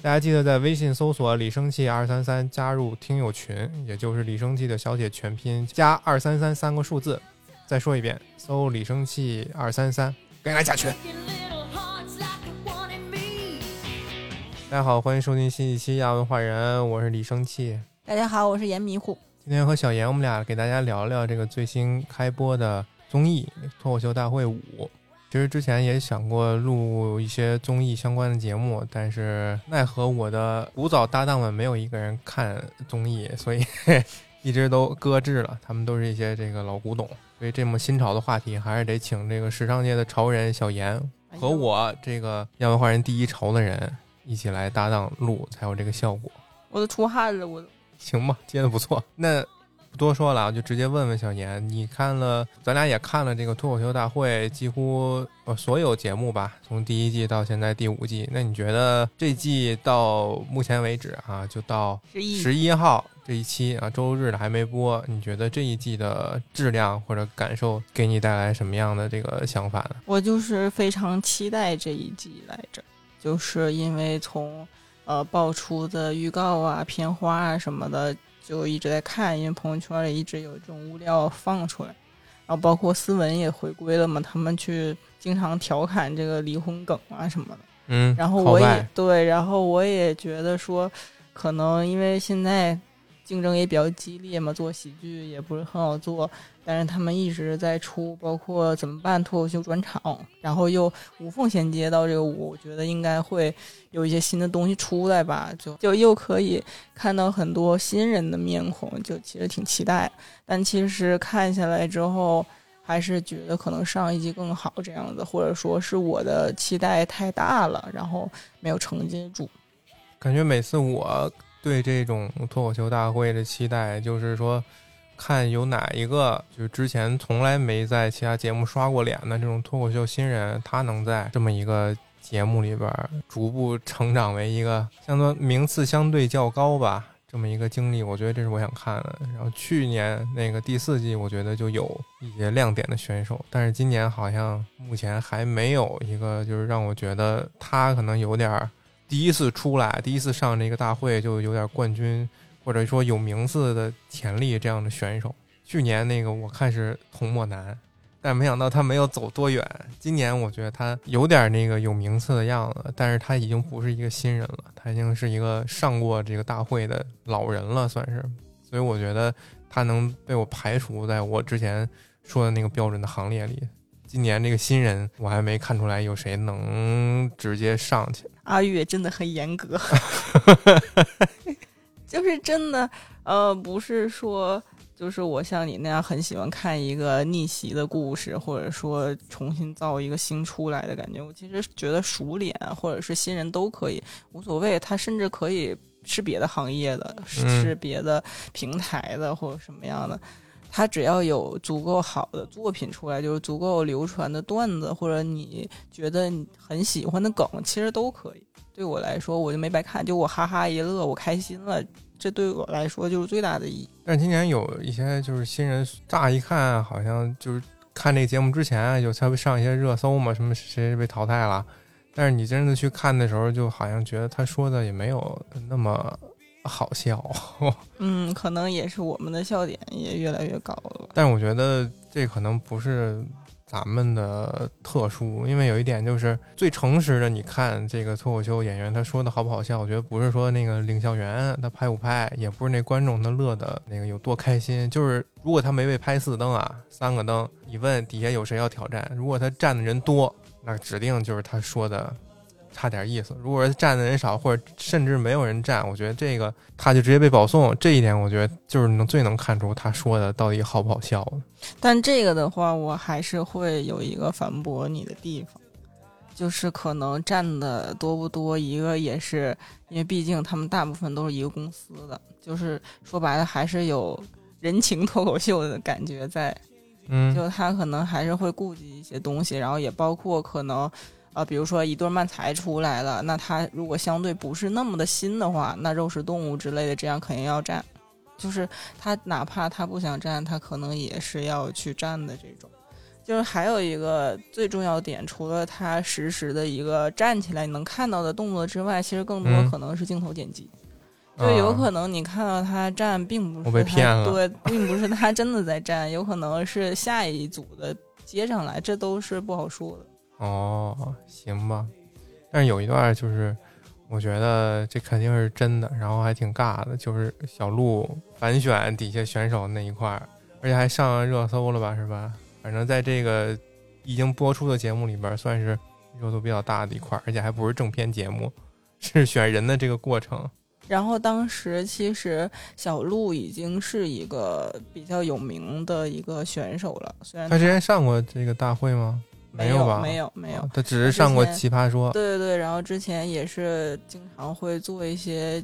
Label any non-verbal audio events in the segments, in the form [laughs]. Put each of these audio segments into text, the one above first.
大家记得在微信搜索“李生气二三三”加入听友群，也就是李生气的小写全拼加二三三三个数字。再说一遍，搜“李生气二三三”，赶紧来加群。大家好，欢迎收听新一期亚文化人，我是李生气。大家好，我是严迷糊。今天和小严，我们俩给大家聊聊这个最新开播的综艺《脱口秀大会五》。其实之前也想过录一些综艺相关的节目，但是奈何我的古早搭档们没有一个人看综艺，所以 [laughs] 一直都搁置了。他们都是一些这个老古董，所以这么新潮的话题，还是得请这个时尚界的潮人小严和我这个亚文化人第一潮的人。一起来搭档录才有这个效果，我都出汗了，我都行吧，接的不错。那不多说了，我就直接问问小严，你看了，咱俩也看了这个脱口秀大会，几乎呃所有节目吧，从第一季到现在第五季。那你觉得这季到目前为止啊，就到十一十一号这一期啊，周日的还没播，你觉得这一季的质量或者感受给你带来什么样的这个想法呢？我就是非常期待这一季来着。就是因为从呃爆出的预告啊、片花啊什么的，就一直在看，因为朋友圈里一直有这种物料放出来，然后包括思文也回归了嘛，他们去经常调侃这个离婚梗啊什么的，嗯，然后我也对，然后我也觉得说，可能因为现在。竞争也比较激烈嘛，做喜剧也不是很好做，但是他们一直在出，包括怎么办脱口秀专场，然后又无缝衔接到这个舞，我觉得应该会有一些新的东西出来吧，就 [laughs] 就又可以看到很多新人的面孔，就其实挺期待。但其实看下来之后，还是觉得可能上一季更好这样子，或者说是我的期待太大了，然后没有承接住。感觉每次我。对这种脱口秀大会的期待，就是说，看有哪一个就是之前从来没在其他节目刷过脸的这种脱口秀新人，他能在这么一个节目里边逐步成长为一个相对名次相对较高吧，这么一个经历，我觉得这是我想看的。然后去年那个第四季，我觉得就有一些亮点的选手，但是今年好像目前还没有一个就是让我觉得他可能有点。第一次出来，第一次上这个大会就有点冠军，或者说有名次的潜力这样的选手。去年那个我看是童漠南，但没想到他没有走多远。今年我觉得他有点那个有名次的样子，但是他已经不是一个新人了，他已经是一个上过这个大会的老人了，算是。所以我觉得他能被我排除在我之前说的那个标准的行列里。今年这个新人，我还没看出来有谁能直接上去。阿月真的很严格，[laughs] 就是真的，呃，不是说就是我像你那样很喜欢看一个逆袭的故事，或者说重新造一个新出来的感觉。我其实觉得熟脸或者是新人都可以，无所谓。他甚至可以是别的行业的，是别的平台的，或者什么样的。他只要有足够好的作品出来，就是足够流传的段子，或者你觉得你很喜欢的梗，其实都可以。对我来说，我就没白看，就我哈哈一乐，我开心了，这对我来说就是最大的意义。但今年有一些就是新人，乍一看好像就是看这个节目之前有才会上一些热搜嘛，什么谁被淘汰了，但是你真的去看的时候，就好像觉得他说的也没有那么。好笑，[laughs] 嗯，可能也是我们的笑点也越来越高了。但是我觉得这可能不是咱们的特殊，因为有一点就是最诚实的。你看这个脱口秀演员他说的好不好笑？我觉得不是说那个领笑员他拍不拍，也不是那观众他乐的那个有多开心。就是如果他没被拍四灯啊，三个灯，你问底下有谁要挑战？如果他站的人多，那指定就是他说的。差点意思。如果说站的人少，或者甚至没有人站，我觉得这个他就直接被保送。这一点我觉得就是能最能看出他说的到底好不好笑但这个的话，我还是会有一个反驳你的地方，就是可能站的多不多，一个也是因为毕竟他们大部分都是一个公司的，就是说白了还是有人情脱口秀的感觉在。嗯，就他可能还是会顾及一些东西，然后也包括可能。啊，比如说一对慢才出来了，那他如果相对不是那么的新的话，那肉食动物之类的这样肯定要站，就是他哪怕他不想站，他可能也是要去站的这种。就是还有一个最重要点，除了他实时的一个站起来你能看到的动作之外，其实更多嗯可能是镜头剪辑。就有可能你看到他站，并不是我被骗了对，并不是他真的在站，有可能是下一组的接上来，这都是不好说的。哦，行吧。但是有一段就是，我觉得这肯定是真的，然后还挺尬的，就是小鹿反选底下选手那一块儿，而且还上热搜了吧，是吧？反正在这个已经播出的节目里边，算是热度比较大的一块儿，而且还不是正片节目，[laughs] 是选人的这个过程。然后当时其实小鹿已经是一个比较有名的一个选手了，虽然他之前上过这个大会吗？没有吧？没有没有哦，他只是上过《奇葩说》。对对对，然后之前也是经常会做一些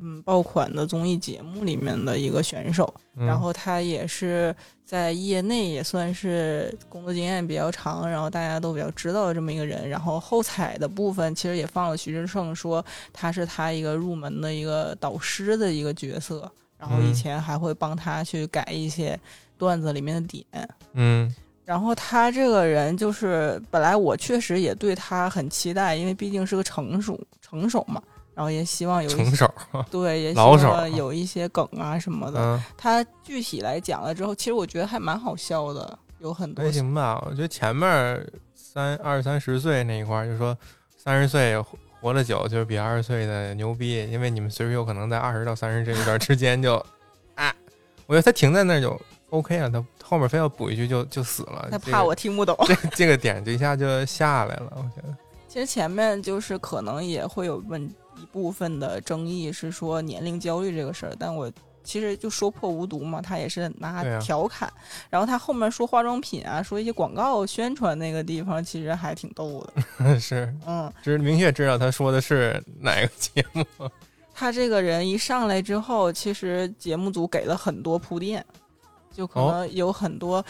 嗯爆款的综艺节目里面的一个选手，嗯然后他也是在业内也算是工作经验比较长，然后大家都比较知道的这么一个人。然后后采的部分其实也放了徐志胜说他是他一个入门的一个导师的一个角色，然后以嗯前还会帮他去改一些段子里面的点。嗯然后他这个人就是，本来我确实也对他很期待，因为毕竟是个成熟成熟嘛，然后也希望有成熟，对，也 [laughs] 希望有一些梗啊什么的。嗯，他具体来讲了之后，其实我觉得还蛮好笑的，有很多还行吧。我觉得前面三二三十岁那一块儿，就说三十岁活活得久，就是比二十岁的牛逼，因为你们随时有可能在二十到三十这一段之间就 [laughs] 啊，我觉得他停在那儿就 OK 啊，他后面非要补一句就就死了。他怕我听不懂。这个、这这个点就一下就下来了，我觉得。其实前面就是可能也会有问一部分的争议，是说年龄焦虑这个事儿，但我。其实就说破无毒嘛，他也是拿调侃，然后他后面说化妆品啊，说一些广告宣传那个地方，其实还挺逗的。[laughs] 是，嗯，就是明确知道他说的是哪个节目。他这个人一上来之后，其实节目组给了很多铺垫，就可哦能有很多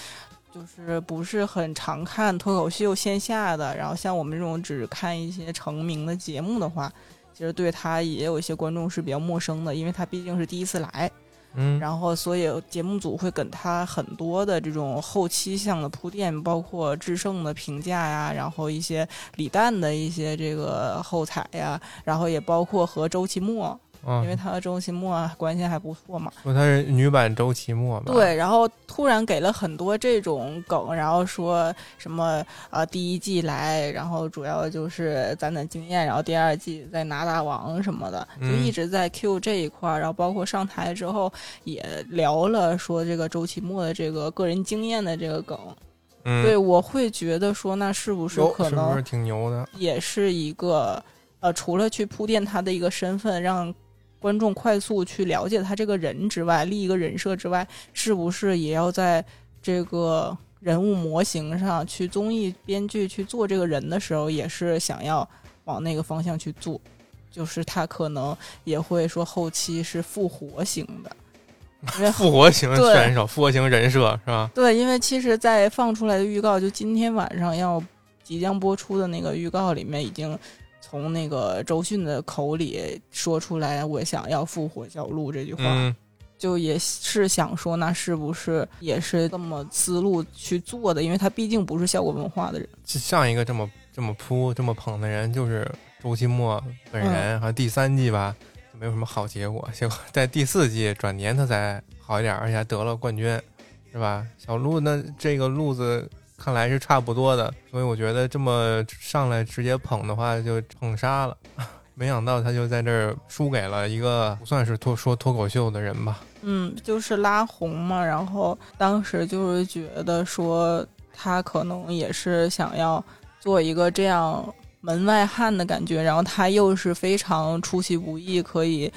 就是不是很常看脱口秀线下的，然后像我们这种只看一些成名的节目的话，其实对他也有一些观众是比较陌生的，因为他毕竟是第一次来，嗯，然后所以节目组会给他很多的这种后期项的铺垫，包括制胜的评价呀，然后一些李诞的一些这个后采呀，然后也包括和周奇墨。啊因为他和周奇墨关系还不错嘛。说他是女版周奇墨嘛？对，然后突然给了很多这种梗，然后说什么呃第一季来，然后主要就是攒攒经验，然后第二季再拿大王什么的，就嗯一直在 Q 这一块儿，然后包括上台之后也聊了说这个周奇墨的这个个人经验的这个梗，嗯，对我会觉得说那是不是哟可能是不是挺牛的？也是一个呃，除了去铺垫他的一个身份，让观众快速去了解他这个人之外，立一个人设之外，是不是也要在这个人物模型上去综艺编剧去做这个人的时候，也是想要往那个方向去做，就是他可能也会说后期是复活型的，因为复活型对选手，复活型人设是吧？对，因为其实，在放出来的预告，就今天晚上要即将播出的那个预告里面，已经从那个周迅的口里说出来，我想要复活小鹿这句话，嗯，就也是想说，那是不是也是这么思路去做的？因为他毕竟不是效果文化的人，上一个这么这么扑这么捧的人就是周奇墨本嗯人，好像第三季吧就没有什么好结果，结果在第四季转年他才好一点，而且还得了冠军，是吧？小鹿那这个路子看来是差不多的，所以我觉得这么上来直接捧的话就捧杀了。没想到他就在这儿输给了一个不算是脱说脱口秀的人吧？嗯，就是拉红嘛。然后当时就是觉得说，他可能也是想要做一个这样门外汉的感觉，然后他又是非常出其不意，可以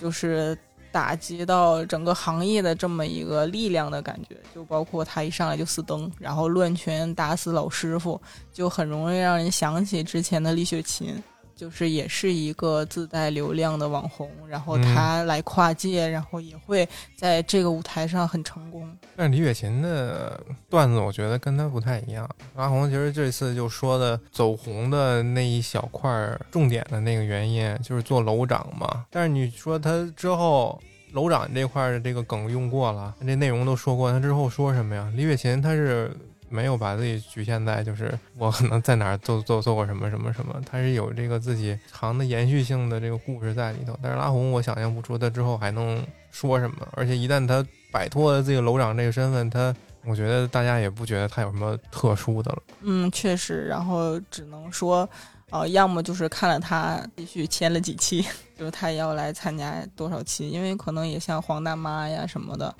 就是打击到整个行业的这么一个力量的感觉。就包括他一上来就死灯，然后乱拳打死老师傅，就很容易让人想起之前的李雪琴。就是也是一个自带流量的网红，然后嗯他来跨界，然后也会在这个舞台上很成功。但是李雪琴的段子，我觉得跟他不太一样。阿红其实这次就说的走红的那一小块儿重点的那个原因，就是做楼长嘛。但是你说他之后楼长这块儿的这个梗用过了，这内容都说过，他之后说什么呀？李雪琴她是没有把自己局限在就是我可能在哪儿做做做过什么什么什么，他是有这个自己长的延续性的这个故事在里头。但是拉红，我想象不出他之后还能说什么，而且一旦他摆脱了自己楼长这个身份，他我觉得大家也不觉得他有什么特殊的了。嗯，确实，然后只能说。哦，要么就是看了他继续签了几期，[laughs] 就是他要来参加多少期，因为可能也像黄大妈呀什么的，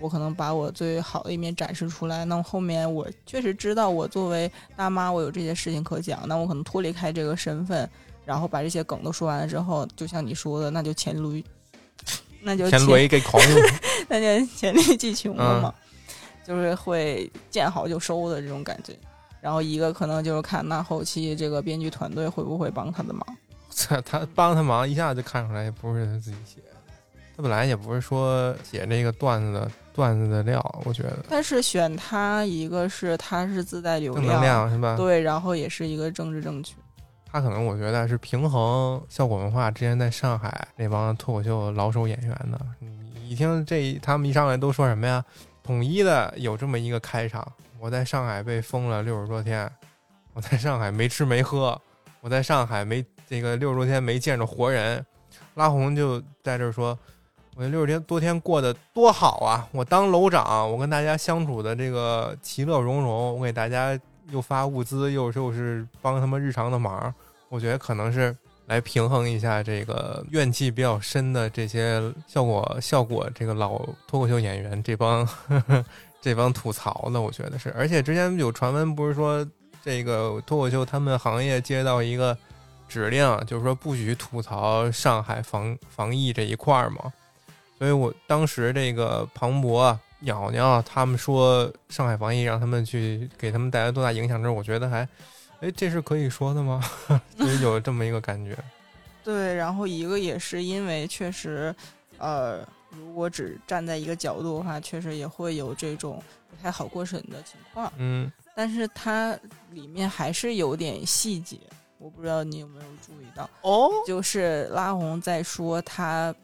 我可能把我最好的一面展示出来。那么后面我确实知道，我作为大妈，我有这些事情可讲，那我可能脱离开这个身份，然后把这些梗都说完了之后，就像你说的，那就黔驴，[laughs] 那就黔驴给孔，[laughs] 那就黔驴技穷了嘛，[laughs] 就是会见好就收的这种感觉。然后一个可能就是看那后期这个编剧团队会不会帮他的忙。这他帮他忙，一下就看出来不是他自己写的。他本来也不是说写这个段子的段子的料，我觉得。但是选他一个是他是自带流量是吧？对，然后也是一个政治正确。他可能我觉得是平衡效果文化之前在上海那帮脱口秀老手演员的。你一听这他们一上来都说什么呀？统一的有这么一个开场。我在上海被封了六十多天，我在上海没吃没喝，我在上海没这个六十多天没见着活人。拉红就在这说：“我这六十天多天过得多好啊！我当楼长，我跟大家相处的这个其乐融融，我给大家又发物资，又又是帮他们日常的忙。我觉得可能是来平衡一下这个怨气比较深的这些效果效果这个老脱口秀演员这帮。”呵呵这帮吐槽的，我觉得是，而且之前有传闻，不是说这个脱口秀他们行业接到一个指令，就是说不许吐槽上海防防疫这一块儿嘛。所以我当时这个庞博、啊鸟鸟他们说上海防疫让他们去给他们带来多大影响之后，我觉得还，哎，这是可以说的吗？[laughs] 就有这么一个感觉。[laughs] 对，然后一个也是因为确实，呃。如果只站在一个角度的话，确实也会有这种不太好过审的情况。嗯，但是它里面还是有点细节，我不知道你有没有注意到哦。就是拉红在说他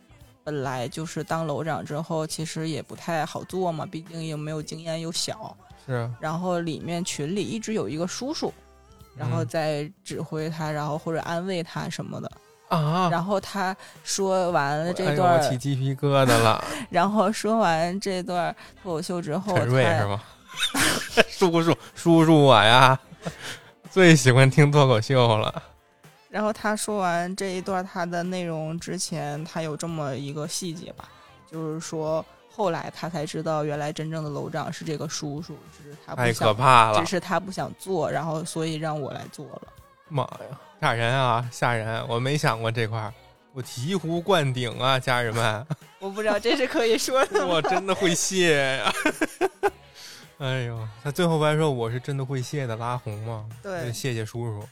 本来就是当楼长之后，其实也不太好做嘛，毕竟又没有经验又小。是。然后里面群里一直有一个叔叔，然后在指挥他，然后或者安慰他什么的。啊！然后他说完了这段，起鸡皮疙瘩了。[laughs] 然后说完这段脱口秀之后，陈瑞是吗？[laughs] 叔叔，叔叔我呀，[laughs] 最喜欢听脱口秀了。然后他说完这一段他的内容之前，他有这么一个细节吧，就是说后来他才知道，原来真正的楼长是这个叔叔，只是他太可怕了，只是他不想做，然后所以让我来做了。妈呀！吓人啊，吓人！我没想过这块儿，我醍醐灌顶啊，家人们！[laughs] 我不知道这是可以说的，我真的会谢呀！[laughs] 哎呦，他最后不还说我是真的会谢的拉红吗？对，谢谢叔叔。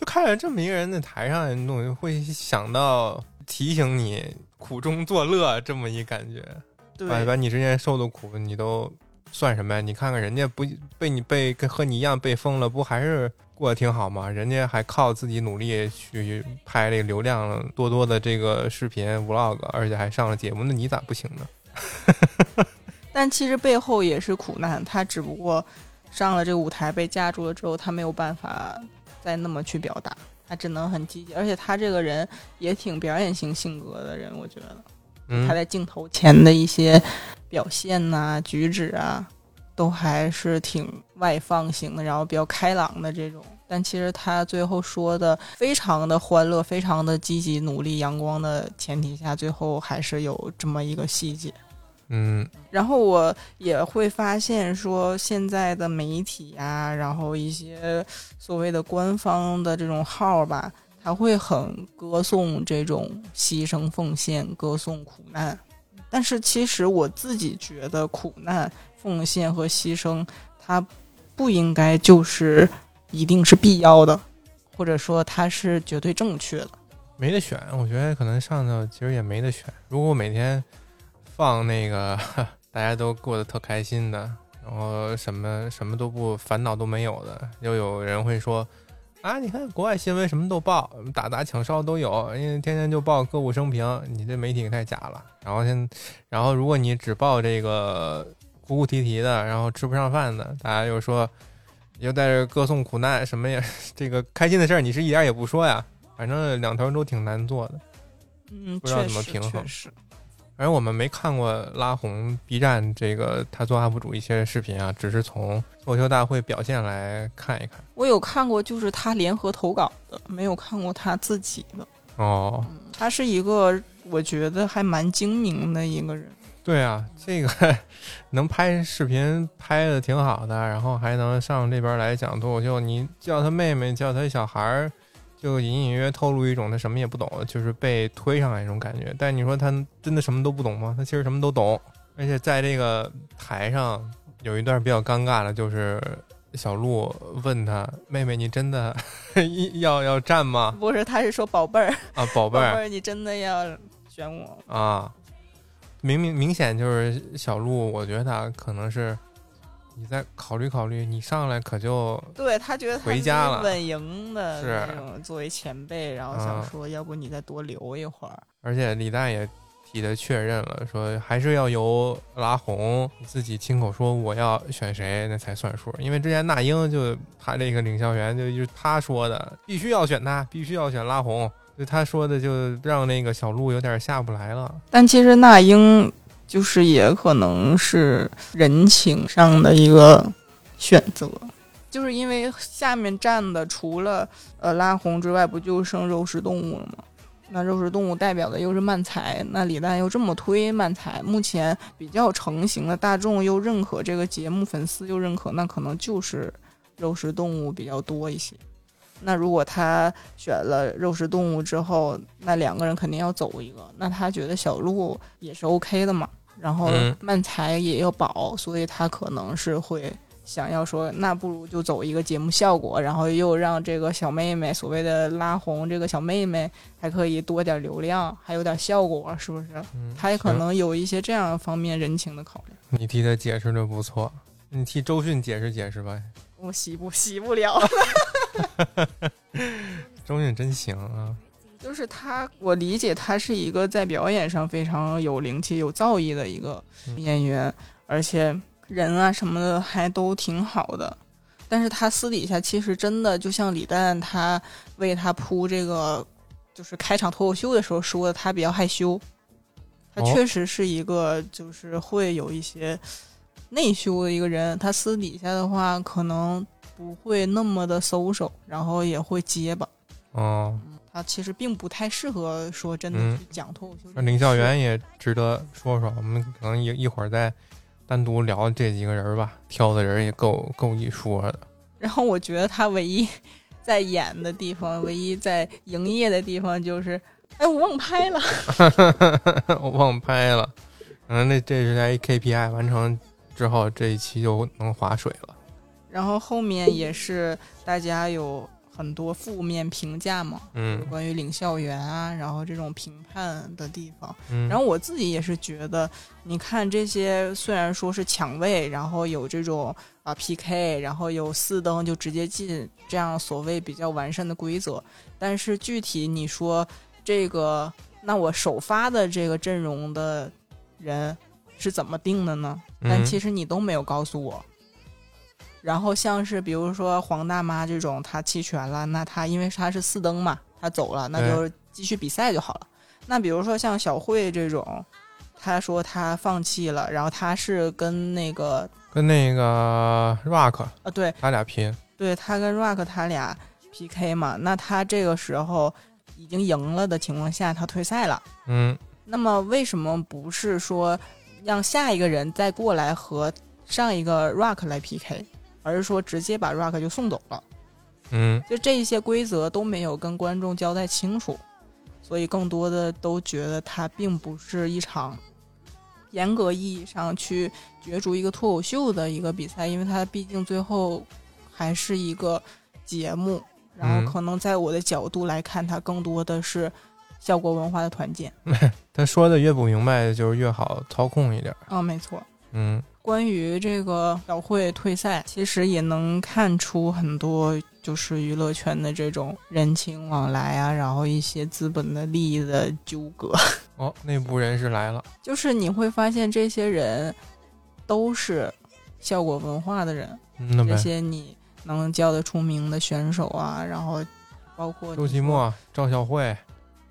就看着这么一个人在台上，你总会想到提醒你苦中作乐这么一感觉，把把你之前受的苦你都算什么呀？你看看人家不被你被跟和你一样被封了，不还是？过得挺好吗，人家还靠自己努力去拍这个流量多多的这个视频 vlog，而且还上了节目，那你咋不行呢？[laughs] 但其实背后也是苦难，他只不过上了这个舞台被架住了之后，他没有办法再那么去表达，他只能很积极，而且他这个人也挺表演型性格的人，我觉得他在镜头前的一些表现呐、举止啊。都还是挺外放型的，然后比较开朗的这种，但其实他最后说的非常的欢乐，非常的积极、努力、阳光的前提下，最后还是有这么一个细节。嗯，然后我也会发现说，现在的媒体呀，然后一些所谓的官方的这种号吧，他会很歌颂这种牺牲奉献，歌颂苦难，但是其实我自己觉得苦难。奉献和牺牲，它不应该就是一定是必要的，或者说它是绝对正确的。没得选，我觉得可能上头其实也没得选。如果每天放那个大家都过得特开心的，然后什么什么都不烦恼都没有的，又有人会说啊，你看国外新闻什么都报，打砸抢烧都有，因为天天就报歌舞升平，你这媒体太假了。然后现，然后如果你只报这个。哭哭啼啼的，然后吃不上饭的，大家又说又在这歌颂苦难，什么呀？这个开心的事儿你是一点也不说呀？反正两头都挺难做的。嗯，不知道怎么平衡确实反正我们没看过拉红 B 站这个他做 UP 主一些视频啊，只是从脱口秀大会表现来看一看。我有看过，就是他联合投稿的，没有看过他自己的。哦，他是一个我觉得还蛮精明的一个人。对啊，这个 [laughs] 能拍视频拍的挺好的，然后还能上这边来讲脱口秀。你叫他妹妹，叫他小孩儿，就隐隐约约透露一种他什么也不懂，就是被推上来那种感觉。但你说他真的什么都不懂吗？他其实什么都懂，而且在这个台上有一段比较尴尬的，就是小鹿问他妹妹：“你真的要 [laughs] 要站吗不是，他是说宝贝儿，？”啊，宝贝儿宝贝儿，你真的要选我？啊，明明明显就是小鹿，我觉得他可能是你再考虑考虑，你上来可就对他觉得回家了稳赢的是那种，作为前辈，然后想说，要不你再多留一会儿。而且李诞也替他确认了，说还是要由拉红自己亲口说我要选谁，那才算数。因为之前那英就他这个领校员就就是他说的，必须要选他，必须要选拉红，就他说的就让那个小鹿有点下不来了。但其实那英就是也可能是人情上的一个选择，就是因为下面站的除了呃拉红之外，不就剩肉食动物了吗？那肉食动物代表的又是漫才，那李诞又这么推漫才，目前比较成型的大众又认可这个节目，粉丝又认可，那可能就是肉食动物比较多一些。那如果他选了肉食动物之后，那两个人肯定要走一个，那他觉得小鹿也是 OK 的嘛，然后嗯漫才也要保，所以他可能是会想要说，那不如就走一个节目效果，然后又让这个小妹妹所谓的拉红这个小妹妹还可以多点流量，还有点效果，是不是？嗯，他也可能有一些这样方面人情的考虑。你替他解释的不错，你替周迅解释解释吧。我洗不洗不了。[laughs] 周迅真行啊！就是他，我理解他是一个在表演上非常有灵气、有造诣的一个嗯演员，而且人啊什么的还都挺好的。但是他私底下其实真的就像李诞，他为他铺这个就是开场脱口秀的时候说的，他比较害羞。他哦确实是一个就是会有一些内羞的一个人。他私底下的话可能不会那么的 social，然后也会结巴。哦，他其实并不太适合说真的嗯去讲脱口秀。那领校园也值得说说，我们可能一一会儿再单独聊这几个人吧，挑的人也够够一说的。[laughs] 然后我觉得他唯一 [laughs] 在演的地方，唯一在营业的地方就是，哎，我忘拍了。[laughs] 我忘拍了，可能那这是在 KPI 完成之后，这一期就能划水了。然后后面也是大家有很多负面评价嘛，嗯关于领校园啊，然后这种评判的地方。嗯，然后我自己也是觉得，你看这些虽然说是抢位，然后有这种啊 PK，然后有四灯就直接进这样所谓比较完善的规则，但是具体你说这个，那我首发的这个阵容的人是怎么定的呢？但嗯其实你都没有告诉我。然后像是比如说黄大妈这种，她弃权了，那她因为她是四登嘛，她走了，那就继续比赛就好了。那比如说像小慧这种，她说她放弃了，然后她是跟那个跟那个 Rock 啊，对他俩拼，对，他跟 Rock 他俩 PK 嘛，那他这个时候已经赢了的情况下，他退赛了。嗯那么为什么不是说让下一个人再过来和上一个 Rock 来 PK，而是说直接把 Rock 就送走了？嗯就这一些规则都没有跟观众交代清楚，所以更多的都觉得它并不是一场严格意义上去角逐一个脱口秀的一个比赛，因为它毕竟最后还是一个节目，然嗯后可能在我的角度来看，它更多的是效果文化的团建。[laughs] 他说的越不明白，就是越好操控一点。啊，没错。嗯关于这个小慧退赛，其实也能看出很多就是娱乐圈的这种人情往来啊，然后一些资本的利益的纠葛。[laughs] 哦，内部人士来了。就是你会发现这些人都是效果文化的人，这嗯那，些你能叫得出名的选手啊，然后包括周奇墨、赵小慧、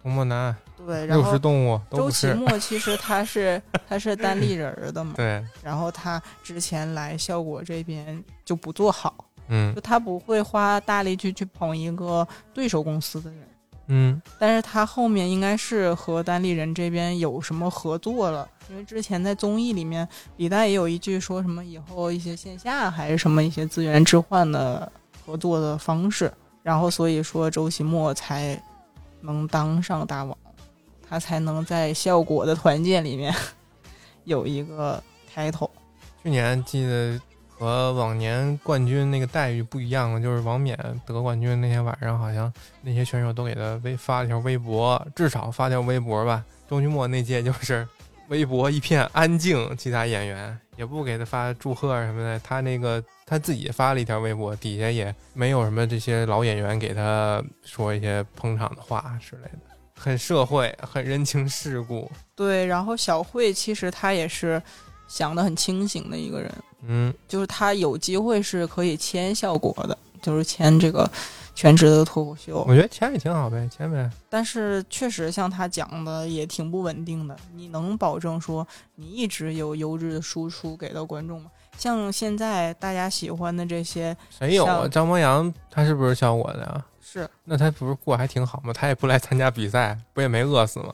童漠男、对，然后周。奇 [laughs] 墨其实他是他是单立人儿的嘛，对，然后他之前来效果这边就不做好，嗯就他不会花大力去去捧一个对手公司的人。嗯但是他后面应该是和单立人这边有什么合作了，因为之前在综艺里面，李诞也有一句说什么以后一些线下还是什么一些资源置换的合作的方式，然后所以说周奇墨才能当上大王，他才能在效果的团建里面 [laughs] 有一个 title。去年记得和往年冠军那个待遇不一样了，就是王冕得冠军那天晚上，好像那些选手都给他微发了条微博，至少发条微博吧。周君墨那届就是微博一片安静，其他演员也不给他发祝贺什么的，他那个他自己发了一条微博，底下也没有什么这些老演员给他说一些捧场的话之类的，很社会，很人情世故。对，然后小慧其实她也是想的很清醒的一个人。嗯，就是她有机会是可以签效果的，就是签这个全职的脱口秀我。觉得签也挺好呗，签呗。但是确实像她讲的也挺不稳定的。你能保证说你一直有优质的输出给到观众吗？像现在大家喜欢的这些谁有啊？张博洋他是不是效果的呀？是，那他不是过还挺好吗？他也不来参加比赛，不也没饿死吗？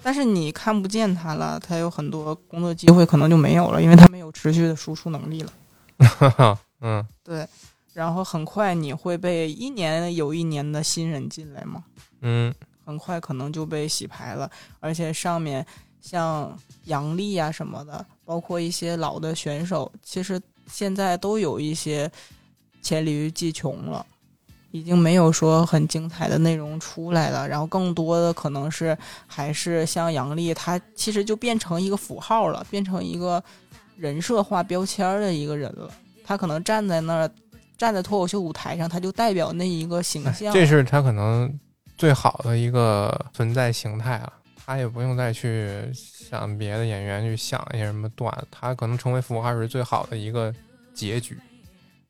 但是你看不见他了，他有很多工作机会可能就没有了，因为他没有持续的输出能力了。[laughs] 嗯，对，然后很快你会被一年有一年的新人进来嘛，嗯很快可能就被洗牌了，而且上面像杨笠啊什么的，包括一些老的选手，其实现在都有一些黔驴技穷了，已经没有说很精彩的内容出来了，然后更多的可能是还是像杨笠，他其实就变成一个符号了，变成一个人设化标签的一个人了，他可能站在那儿。站在脱口秀舞台上，他就代表那一个形象。这是他可能最好的一个存在形态了。他也不用再去想别的演员去想一些什么段，他可能成为符号是最好的一个结局。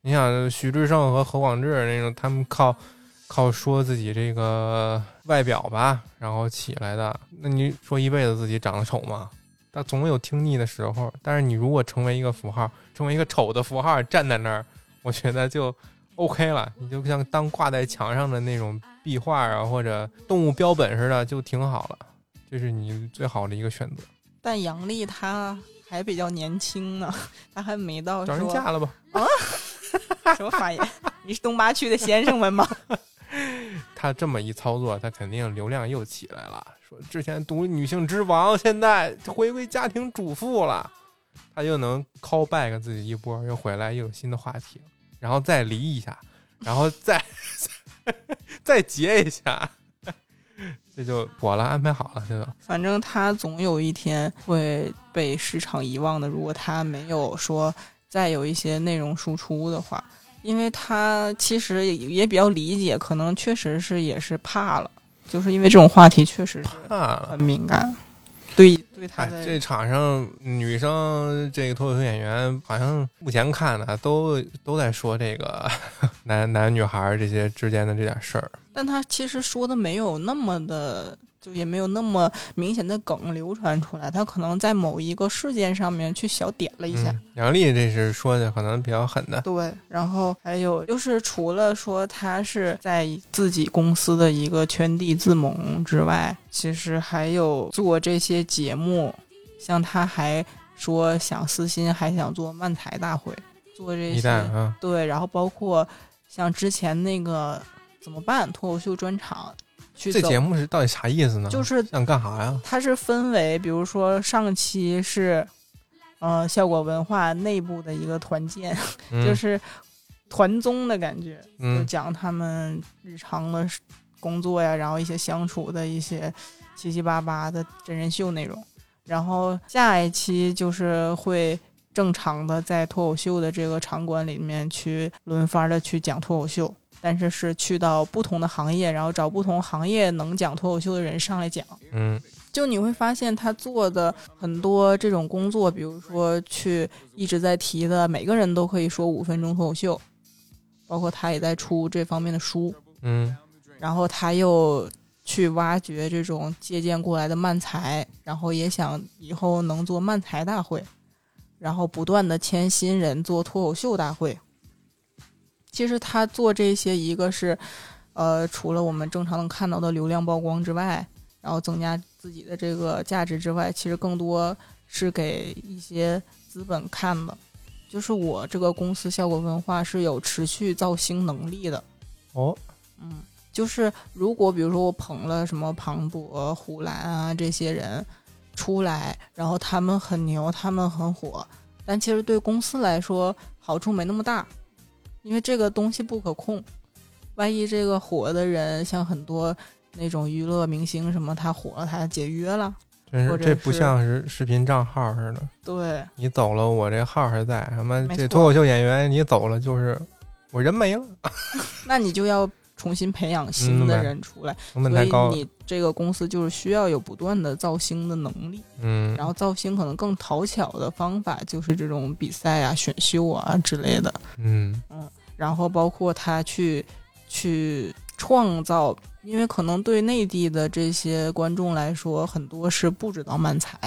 你想徐志胜和何广智那种，他们靠靠说自己这个外表吧，然后起来的。那你说一辈子自己长得丑吗？他总有听腻的时候。但是你如果成为一个符号，成为一个丑的符号站在那儿，我觉得就 OK 了。你就像当挂在墙上的那种壁画啊，或者动物标本似的，就挺好了。这是你最好的一个选择。但杨笠她还比较年轻呢，她还没到找人嫁了吧？[laughs] [laughs] 什么发言？你是东八区的先生们吗？[laughs] 他这么一操作，他肯定流量又起来了。说之前读女性之王，现在回归家庭主妇了，他又能 call back 自己一波，又回来又有新的话题，然后再离一下，然后再 [laughs] 再结一下，这就妥了，安排好了，这就。反正他总有一天会被市场遗忘的。如果他没有说再有一些内容输出的话，因为他其实也也比较理解，可能确实是也是怕了，就是因为这种话题确实是怕了。很敏感，对对她哎，这场上女生这个脱口秀演员，好像目前看呢，都都在说这个 [laughs] 男男女孩这些之间的这点事儿。但他其实说的没有那么的，就也没有那么明显的梗流传出来。他可能在某一个事件上面去小点了一下。嗯，杨笠这是说的可能比较狠的。对，然后还有就是，除了说他是在自己公司的一个圈地自萌之外，其实还有做这些节目，像他还说想私心还想做漫才大会，做这些啊，对，然后包括像之前那个怎么办脱口秀专场这节目是到底啥意思呢？就是想干啥呀？它是分为，比如说上期是，呃，效果文化内部的一个团建，嗯、[laughs] 就是团综的感觉，就嗯讲他们日常的工作呀，然后一些相处的一些七七八八的真人秀内容。然后下一期就是会正常的在脱口秀的这个场馆里面去轮番的去讲脱口秀，但是是去到不同的行业，然后找不同行业能讲脱口秀的人上来讲。嗯，就你会发现他做的很多这种工作，比如说去一直在提的，每个人都可以说五分钟脱口秀，包括他也在出这方面的书，嗯然后他又去挖掘这种借鉴过来的漫才，然后也想以后能做漫才大会，然后不断的签新人做脱口秀大会。其实他做这些，一个是，呃，除了我们正常能看到的流量曝光之外，然后增加自己的这个价值之外，其实更多是给一些资本看的。就是我这个公司效果文化是有持续造星能力的，哦，嗯，就是如果比如说我捧了什么庞博、胡兰啊这些人出来，然后他们很牛，他们很火，但其实对公司来说好处没那么大，因为这个东西不可控。万一这个火的人像很多那种娱乐明星什么，他火了，他解约了，真是是这不像是视频账号似的，对，你走了，我这号还在。什么这脱口秀演员你走了，就是我人没了，[laughs] 那你就要重新培养新的人出来，所以。你这个公司就是需要有不断的造星的能力。嗯，然后造星可能更讨巧的方法就是这种比赛啊、选秀啊之类的，嗯嗯然后包括他去去创造，因为可能对内地的这些观众来说，很多是不知道漫才，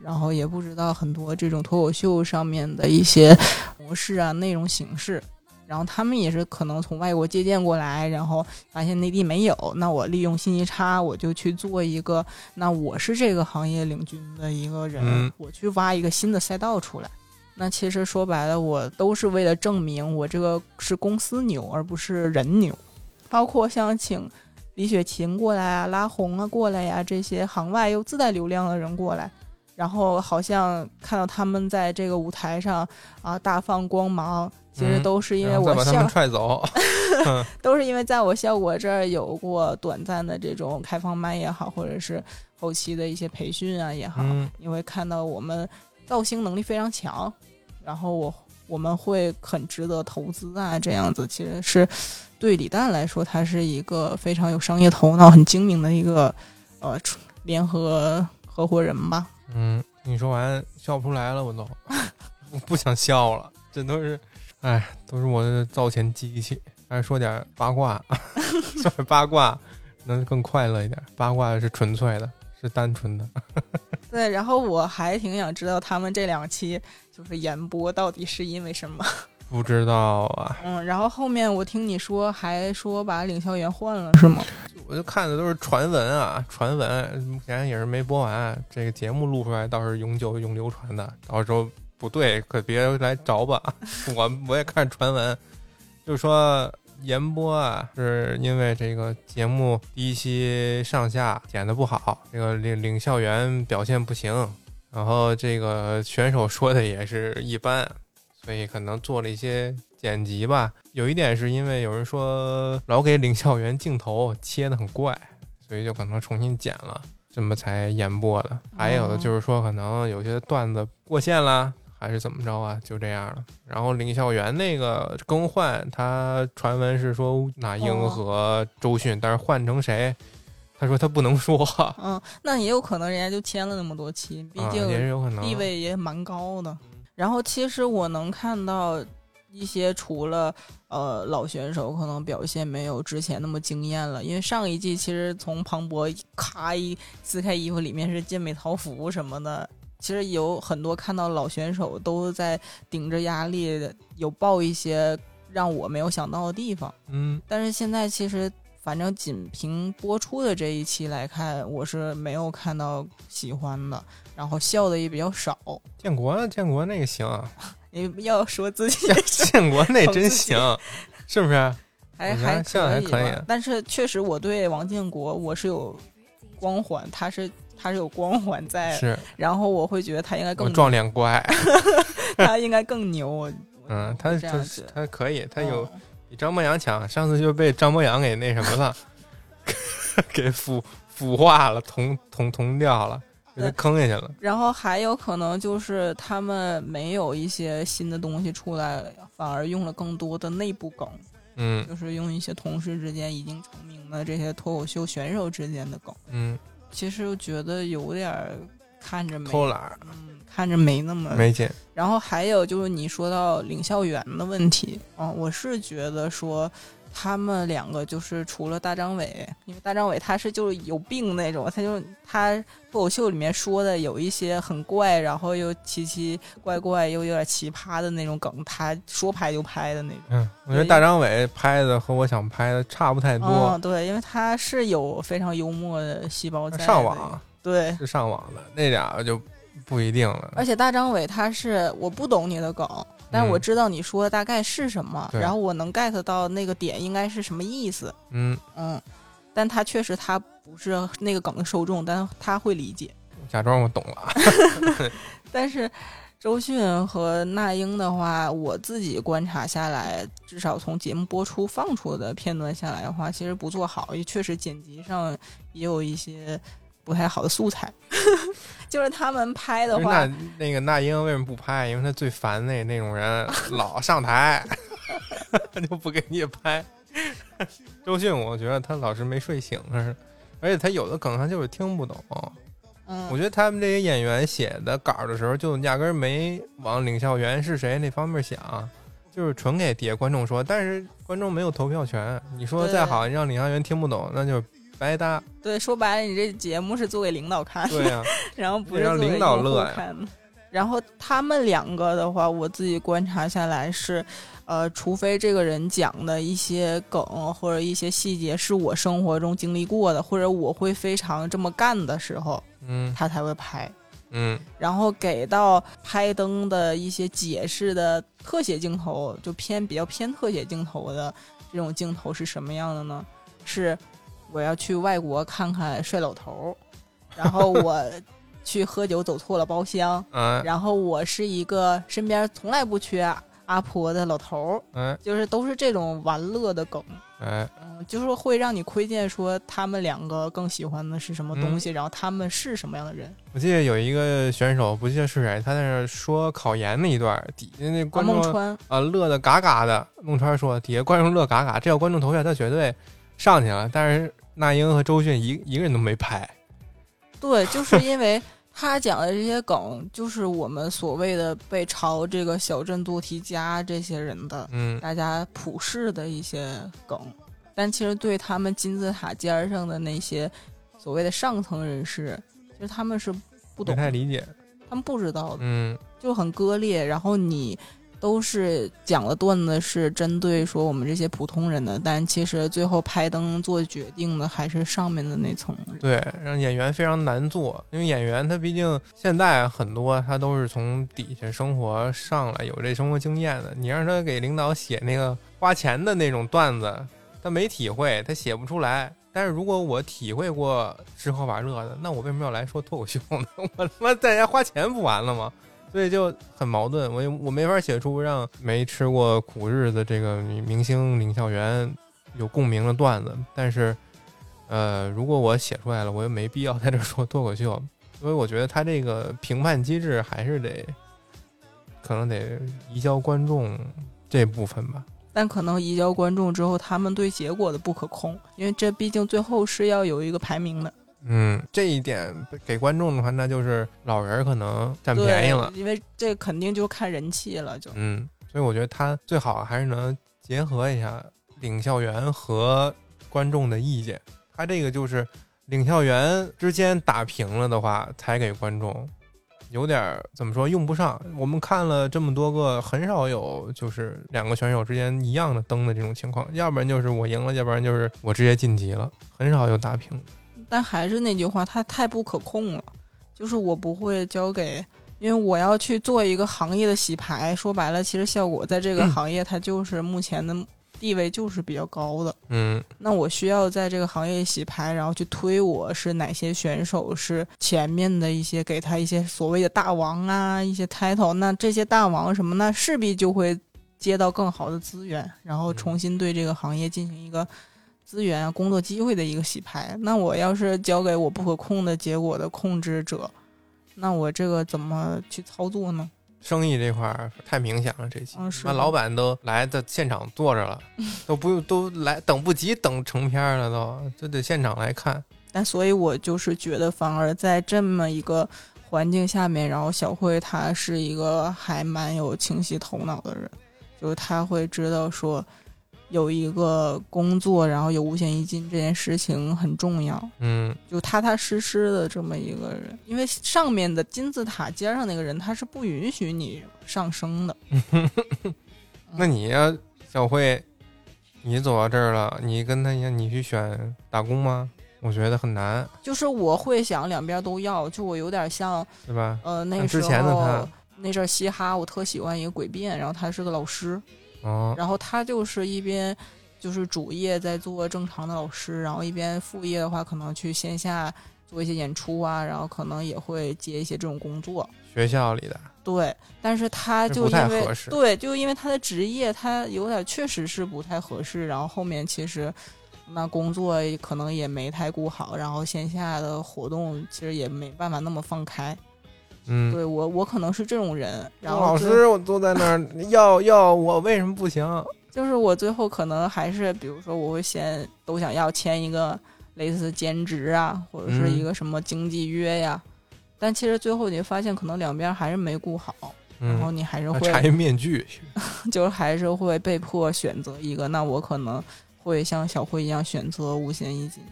然后也不知道很多这种脱口秀上面的一些模式啊、内容形式。然后他们也是可能从外国借鉴过来，然后发现内地没有，那我利用信息差，我就去做一个，那我是这个行业领军的一个人，嗯我去挖一个新的赛道出来。那其实说白了，我都是为了证明我这个是公司牛，而不是人牛。包括像请李雪琴过来啊、拉红啊过来呀、这些行外又自带流量的人过来，然后好像看到他们在这个舞台上啊大放光芒，其实嗯都是因为我效把他们踹走。[laughs] 都是因为在我效果这儿有过短暂的这种开放麦也好，或者是后期的一些培训啊也好，嗯你会看到我们造星能力非常强，然后我我们会很值得投资啊，这样子其实是对李诞来说，他是一个非常有商业头脑、很精明的一个呃联合合伙人吧。嗯，你说完笑不出来了，我都 [laughs] 我不想笑了，这都是，哎，都是我的造钱机器。还是说点八卦，[laughs] 说点八卦能更快乐一点。八卦是纯粹的，是单纯的。对，然后我还挺想知道他们这两期就是延播到底是因为什么。[laughs] 不知道啊，嗯，然后后面我听你说还说把领校员换了是吗？我就看的都是传闻啊，传闻，目前也是没播完。这个节目录出来倒是永久永流传的，到时候不对可别来找吧。[laughs] 我我也看传闻，就是说延播啊，是因为这个节目第一期上下剪的不好，这个领领校园表现不行，然后这个选手说的也是一般，所以可能做了一些剪辑吧。有一点是因为有人说老给领校园镜头切的很怪，所以就可能重新剪了，这么才延播的。还有的就是说可能有些段子过线啦。还是怎么着啊？就这样了。然后领校园那个更换，他传闻是说那英和周迅，但是换成谁？他说他不能说，嗯，那也有可能人家就签了那么多期，毕啊、竟也是有可能地位也蛮高的。然后其实我能看到一些除了呃老选手可能表现没有之前那么惊艳了，因为上一季其实从庞博咔一撕开衣服，里面是健美桃服什么的。其实有很多看到老选手都在顶着压力，有爆一些让我没有想到的地方。嗯，但是现在其实，反正仅凭播出的这一期来看，我是没有看到喜欢的，然后笑的也比较少。建国建国那个行，[laughs] 你要说自己建建国那真行，是不是？[laughs] 还还笑得还可以但是确实我对王建国我是有光环，他是他是有光环在，是然后我会觉得他应该我更撞脸怪，[laughs] 他应该更牛。我嗯，他他他可以，他有嗯比张博洋强，上次就被张博洋给那什么了，[laughs] 给腐腐化了，同同同掉了，给他坑下去了。然后还有可能就是他们没有一些新的东西出来，反而用了更多的内部梗，嗯就是用一些同事之间已经成名的这些脱口秀选手之间的梗。嗯，其实觉得有点儿看着没偷懒嗯，看着没那么没劲。然后还有就是你说到领校园的问题，嗯，我是觉得说他们两个就是除了大张伟，因为大张伟他是就是有病那种，他就他脱口秀里面说的有一些很怪，然后又奇奇怪怪又有点奇葩的那种梗，他说拍就拍的那种。嗯，我觉得大张伟拍的和我想拍的差不太多嗯，。对，因为他是有非常幽默的细胞在的。上网对，是上网的，那俩就不一定了。而且大张伟他是我不懂你的梗，但是我嗯知道你说的大概是什么，对然后我能 get 到那个点应该是什么意思，嗯，嗯，但他确实他不是那个梗的受众，但他会理解。[laughs] 假装我懂了。但是周迅和那英的话，我自己观察下来，至少从节目播出放出的片段下来的话，其实不做好，也确实剪辑上也有一些不太好的素材。[laughs] 就是他们拍的话，那那个那英为什么不拍？因为他最烦那那种人，[laughs] 老上台 [laughs] 就不给你拍。[laughs] 周迅，我觉得他老是没睡醒，是，而且他有的梗他就是听不懂。嗯，我觉得他们这些演员写的稿的时候，就压根儿没往领笑员是谁那方面想，就是纯给底下观众说。但是观众没有投票权，你说对再好，你让领笑员听不懂，那就白搭。对，说白了，你这节目是做给领导看的。对呀、[laughs] 然后不是让领导乐呀看的。然后他们两个的话，我自己观察下来是，呃，除非这个人讲的一些梗或者一些细节是我生活中经历过的，或者我会非常这么干的时候，嗯他才会拍。嗯然后给到拍灯的一些解释的特写镜头，就偏比较偏特写镜头的这种镜头是什么样的呢？是我要去外国看看帅老头儿，然后我去喝酒走错了包厢，嗯 [laughs] 然后我是一个身边从来不缺阿婆的老头儿，哎就是都是这种玩乐的梗。哎，嗯，就是会让你窥见说他们两个更喜欢的是什么东西，然后他们是什么样的人。我记得有一个选手，不记得是谁，他在那说考研那一段，底下那啊，观众孟川，啊乐的嘎嘎的。孟川说底下观众乐嘎嘎，这要观众投票，他绝对上去了。但是那英和周迅一一个人都没拍。[laughs] 对，就是因为他讲的这些梗，就是我们所谓的被嘲这个小镇做题家这些人的嗯大家普世的一些梗，但其实对他们金字塔尖儿上的那些所谓的上层人士，其实他们是不懂不，太理解。他们不知道的，嗯就很割裂。然后你都是讲的段子是针对说我们这些普通人的，但其实最后拍灯做决定的还是上面的那层。对，让演员非常难做，因为演员他毕竟现在很多他都是从底下生活上来，有这生活经验的。你让他给领导写那个花钱的那种段子，他没体会，他写不出来。但是如果我体会过吃喝玩乐的，那我为什么要来说脱口秀呢？[laughs] 我他妈在家花钱不完了吗？所以就很矛盾，我也我没法写出让没吃过苦日子这个明星领笑员有共鸣的段子，但是。呃，如果我写出来了，我又没必要在这说脱口秀，所以我觉得他这个评判机制还是得，可能得移交观众这部分吧。但可能移交观众之后，他们对结果的不可控，因为这毕竟最后是要有一个排名的，嗯，这一点给观众的话，那就是老人儿可能占便宜了。因为这肯定就看人气了，就嗯，所以我觉得他最好还是能结合一下领校园和观众的意见。他这个就是领校园之间打平了的话，才给观众，有点儿怎么说用不上。我们看了这么多个，很少有就是两个选手之间一样的灯的这种情况，要不然就是我赢了，要不然就是我直接晋级了，很少有打平。但还是那句话，它太不可控了。就是我不会交给，因为我要去做一个行业的洗牌。说白了，其实效果在这个行业，它就是目前的地位就是比较高的。嗯那我需要在这个行业洗牌，然后去推我是哪些选手是前面的一些给他一些所谓的大王啊，一些 title。那这些大王什么，那势必就会接到更好的资源，然后重新对这个行业进行一个资源啊、工作机会的一个洗牌。那我要是交给我不可控的结果的控制者，那我这个怎么去操作呢？生意这块儿太明显了，这期那老板都来在现场坐着了，[laughs] 都不用都来等不及等成片儿了都，就得现场来看。但所以我就是觉得，反而在这么一个环境下面，然后小慧她是一个还蛮有清晰头脑的人，就是他会知道说有一个工作，然后有五险一金这件事情很重要，嗯就踏踏实实的这么一个人。因为上面的金字塔尖上那个人，他是不允许你上升的。[laughs] 那你要，小慧，你走到这儿了，你跟他一样，你去选打工吗？我觉得很难，就是我会想两边都要，就我有点像对吧？呃那个之时候前的他那阵儿嘻哈，我特喜欢一个诡辩，然后他是个老师，哦，然后他就是一边就是主业在做正常的老师，然后一边副业的话，可能去线下做一些演出啊，然后可能也会接一些这种工作。学校里的，对，但是他就因为对，就因为他的职业，他有点确实是不太合适。然后后面其实那工作可能也没太顾好，然后线下的活动其实也没办法那么放开。嗯，对我，我可能是这种人。然后老师，我坐在那儿，要要我为什么不行？[laughs] 就是我最后可能还是，比如说我会先都想要签一个类似兼职啊，或者是嗯一个什么经济约呀。但其实最后你会发现，可能两边还是没顾好，然后嗯，你还是会，拆面具，[laughs] 就是还是会被迫选择一个。那我可能会像小慧一样选择五险一金，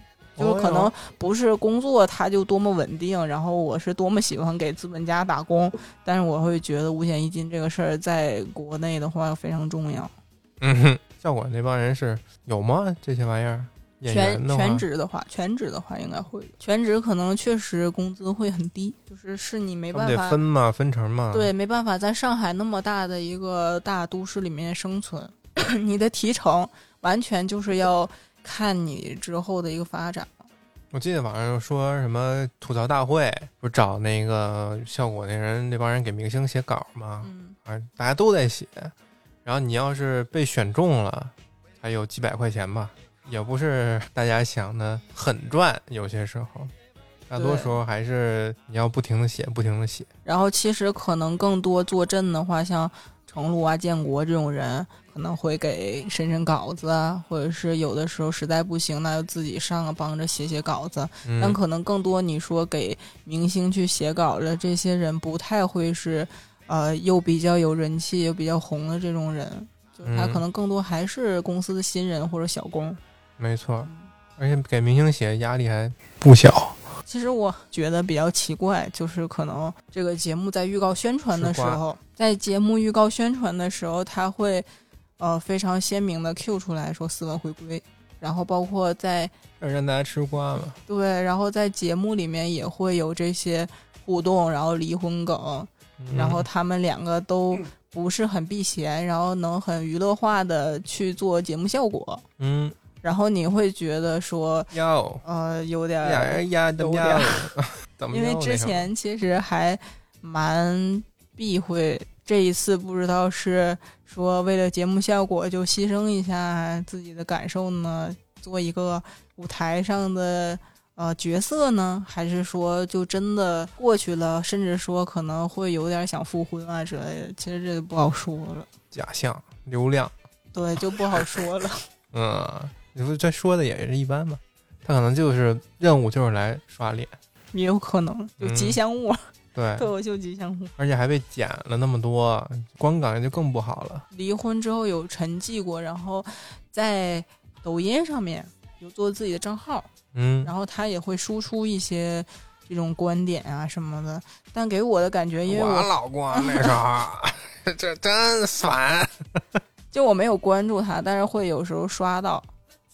就是可能不是工作它就多么稳定，然后我是多么喜欢给资本家打工，但是我会觉得五险一金这个事儿在国内的话非常重要。嗯哼，效果那帮人是有吗？这些玩意儿，全全职的话，全职的话应该会有，全职可能确实工资会很低，就是是你没办法分嘛，分成嘛。对，没办法在上海那么大的一个大都市里面生存，[coughs] 你的提成完全就是要看你之后的一个发展。我记得网上说什么吐槽大会，不是找那个效果那人那帮人给明星写稿吗？嗯，啊，大家都在写，然后你要是被选中了，还有几百块钱吧，也不是大家想的很赚，有些时候，大多时候还是你要不停的写，不停的写。然后其实可能更多坐镇的话，像程璐啊、建国这种人，可能会给审审稿子啊，或者是有的时候实在不行，那就自己上啊，帮着写写稿子。但嗯，可能更多你说给明星去写稿的这些人，不太会是呃又比较有人气又比较红的这种人，就是他嗯可能更多还是公司的新人或者小工。没错，而且给明星写压力还不小。其实我觉得比较奇怪，就是可能这个节目在预告宣传的时候，在节目预告宣传的时候，他会呃非常鲜明的 Q 出来说斯文回归，然后包括在让大家吃瓜嘛，对，然后在节目里面也会有这些互动，然后离婚梗，嗯。然后他们两个都不是很避嫌，然后能很娱乐化的去做节目效果，嗯，然后你会觉得说要呃有点呀儿，[laughs] 因为之前其实还蛮避讳，这一次不知道是说为了节目效果就牺牲一下自己的感受呢，做一个舞台上的呃角色呢，还是说就真的过去了，甚至说可能会有点想复婚啊之类的，其实这就不好说了，假象流量，对，就不好说了。[laughs] 嗯，你说这说的也是一般吧？他可能就是任务就是来刷脸，也有可能就嗯吉祥物，[laughs] 对，脱口秀吉祥物。而且还被剪了那么多，观感就更不好了。离婚之后有沉寂过，然后在抖音上面有做自己的账号，嗯，然后他也会输出一些这种观点啊什么的。但给我的感觉，因为我我老公那时候 [laughs] 这真烦，就我没有关注他，但是会有时候刷到。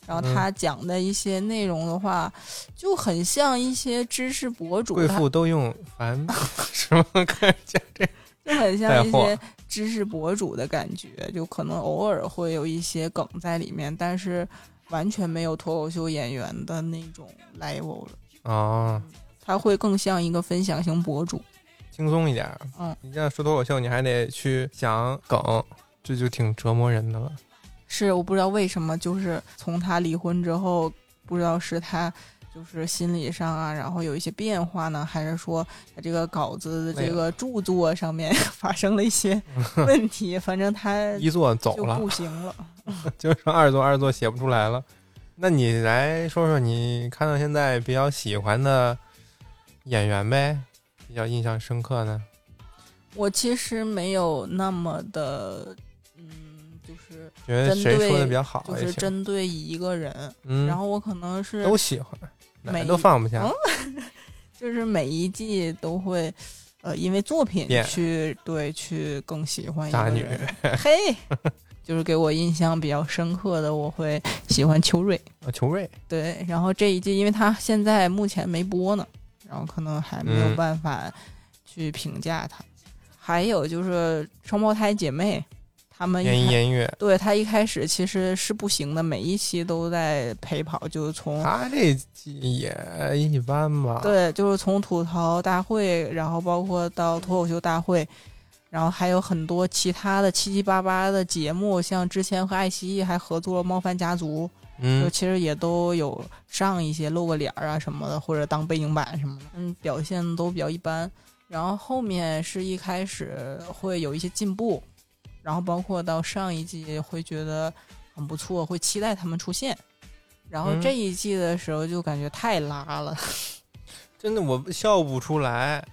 然后嗯他讲的一些内容的话，就很像一些知识博主，他贵妇都用烦什么开始讲这就很像一些知识博主的感觉，就可能偶尔会有一些梗在里面，但是完全没有脱口秀演员的那种 level 了。哦，他会更像一个分享型博主。轻松一点。嗯，你这样说脱口秀，你还得去想梗，这就挺折磨人的了。是我不知道为什么，就是从他离婚之后，不知道是他就是心理上啊，然后有一些变化呢，还是说他这个稿子的这个著作上面 [laughs] 发生了一些 [laughs] 问题，反正他一作走了就不，行了。[laughs] 就剩二作二作写不出来了。那你来说说你看到现在比较喜欢的演员呗，比较印象深刻的。我其实没有那么的，觉得谁说的比较好就，是针对一个人，嗯，然后我可能是都喜欢，哪每个都放不下。嗯 [laughs] 就是每一季都会，呃，因为作品去对去更喜欢一个人。[laughs] 嘿，就是给我印象比较深刻的，我会喜欢秋瑞。啊，裘瑞，对，然后这一季，因为他现在目前没播呢，然后可能还没有嗯办法去评价他。还有就是双胞胎姐妹，她们一演艺音乐，对他一开始其实是不行的，每一期都在陪跑，就是从他这季也一般吧。，对，就是从吐槽大会，然后包括到脱口秀大会，然后还有很多其他的七七八八的节目，像之前和爱奇艺还合作了《猫饭家族》，就嗯，其实也都有上一些露个脸儿啊什么的，或者当背景板什么的，嗯，表现都比较一般。然后后面是一开始会有一些进步，然后包括到上一季会觉得很不错，会期待他们出现。然后嗯这一季的时候就感觉太拉了，[laughs] 真的我笑不出来。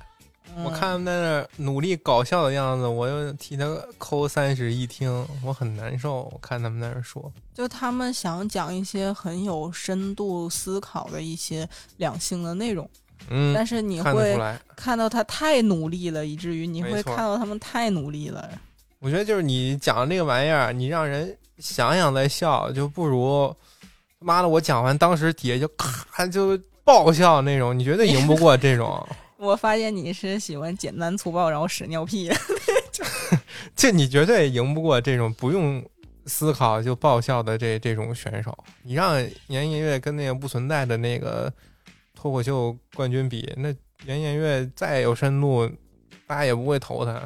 我嗯看他们在那儿努力搞笑的样子，我又替他抠三室一厅，我很难受。我看他们在那儿说，就他们想讲一些很有深度思考的一些两性的内容，嗯，但是你会。看到他太努力了，以至于你会看到他们太努力了。我觉得就是你讲那个玩意儿，你让人想想再笑，就不如妈的我讲完当时底下就咔就爆笑那种，你绝对赢不过这种。[laughs] 我发现你是喜欢简单粗暴，然后屎尿屁。[laughs] 这你绝对赢不过这种不用思考就爆笑的这这种选手。你让严音乐跟那个不存在的那个脱口秀冠军比，那严音乐再有深度，大家也不会投他。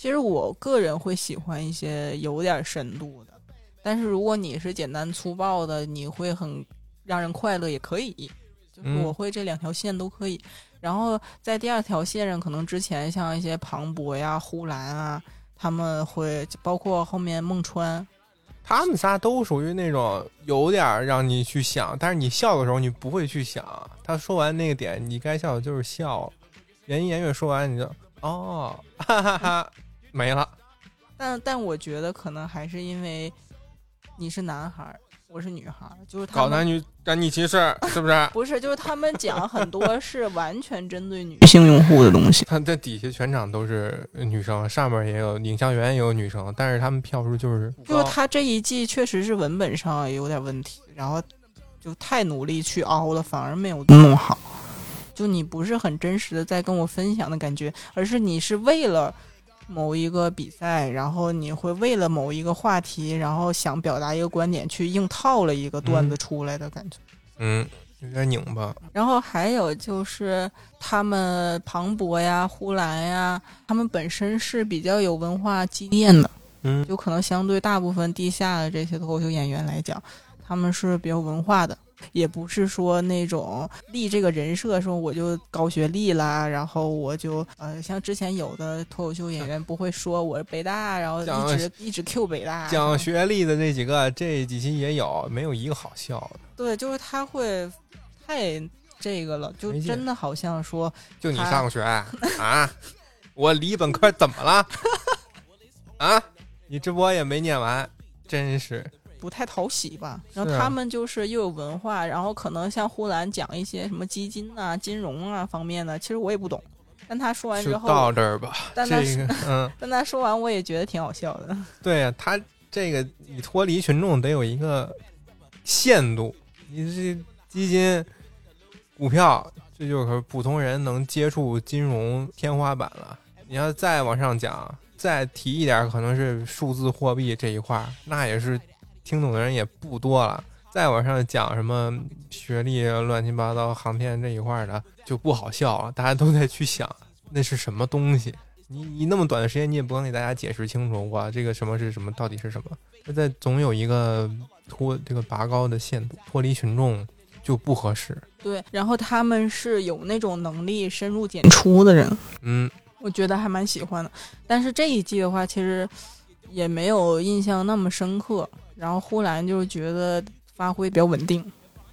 其实我个人会喜欢一些有点深度的，但是如果你是简单粗暴的，你会很让人快乐，也可以。就是嗯我会这两条线都可以。然后在第二条线上，可能之前像一些庞博呀、呼兰啊，他们会包括后面孟川，他们仨都属于那种有点儿让你去想，但是你笑的时候你不会去想。他说完那个点，你该笑的就是笑。言言乐说完你就哦，哈哈哈，没了。但但我觉得可能还是因为你是男孩儿，我是女孩儿，就是他搞男女男女歧视是不是？[laughs] 不是，就是他们讲很多是完全针对女性用户的东西。他在底下全场都是女生，上面也有影像员也有女生，但是他们票数就是就是他这一季确实是文本上有点问题，然后就太努力去凹了，反而没有弄好。就你不是很真实的在跟我分享的感觉，而是你是为了某一个比赛，然后你会为了某一个话题，然后想表达一个观点，去硬套了一个段子出来的感觉。嗯有点拧巴。然后还有就是他们庞博呀、呼兰呀，他们本身是比较有文化积淀的，嗯就可能相对大部分地下的这些脱口秀演员来讲，他们是比较文化的，也不是说那种立这个人设说我就高学历啦，然后我就呃像之前有的脱口秀演员不会说我是北大，然后一直一直 Q 北大，讲学历的那几个，这几期也有，没有一个好笑的。对，就是他会太这个了，就真的好像说。就你他上学啊？[laughs] 我理本科怎么了？[laughs] 啊？你直播也没念完，真是。不太讨喜吧。然后他们就是又有文化，然后可能像呼兰讲一些什么基金啊、金融啊方面的，其实我也不懂。但他说完之后，到这儿吧。但他这个，嗯，[laughs] 但他说完我也觉得挺好笑的。对呀、他这个你脱离群众得有一个限度，你这基金、股票，这就是普通人能接触金融天花板了。你要再往上讲，再提一点，可能是数字货币这一块儿，那也是听懂的人也不多了。再往上讲什么学历乱七八糟、航天这一块儿的就不好笑了，大家都在去想那是什么东西。你你那么短的时间，你也不能给大家解释清楚，哇，这个什么是什么，到底是什么？那在总有一个脱这个拔高的限度，脱离群众就不合适。对，然后他们是有那种能力深入简出的人，嗯，我觉得还蛮喜欢的。但是这一季的话，其实也没有印象那么深刻。然后呼兰就是觉得发挥比较稳定，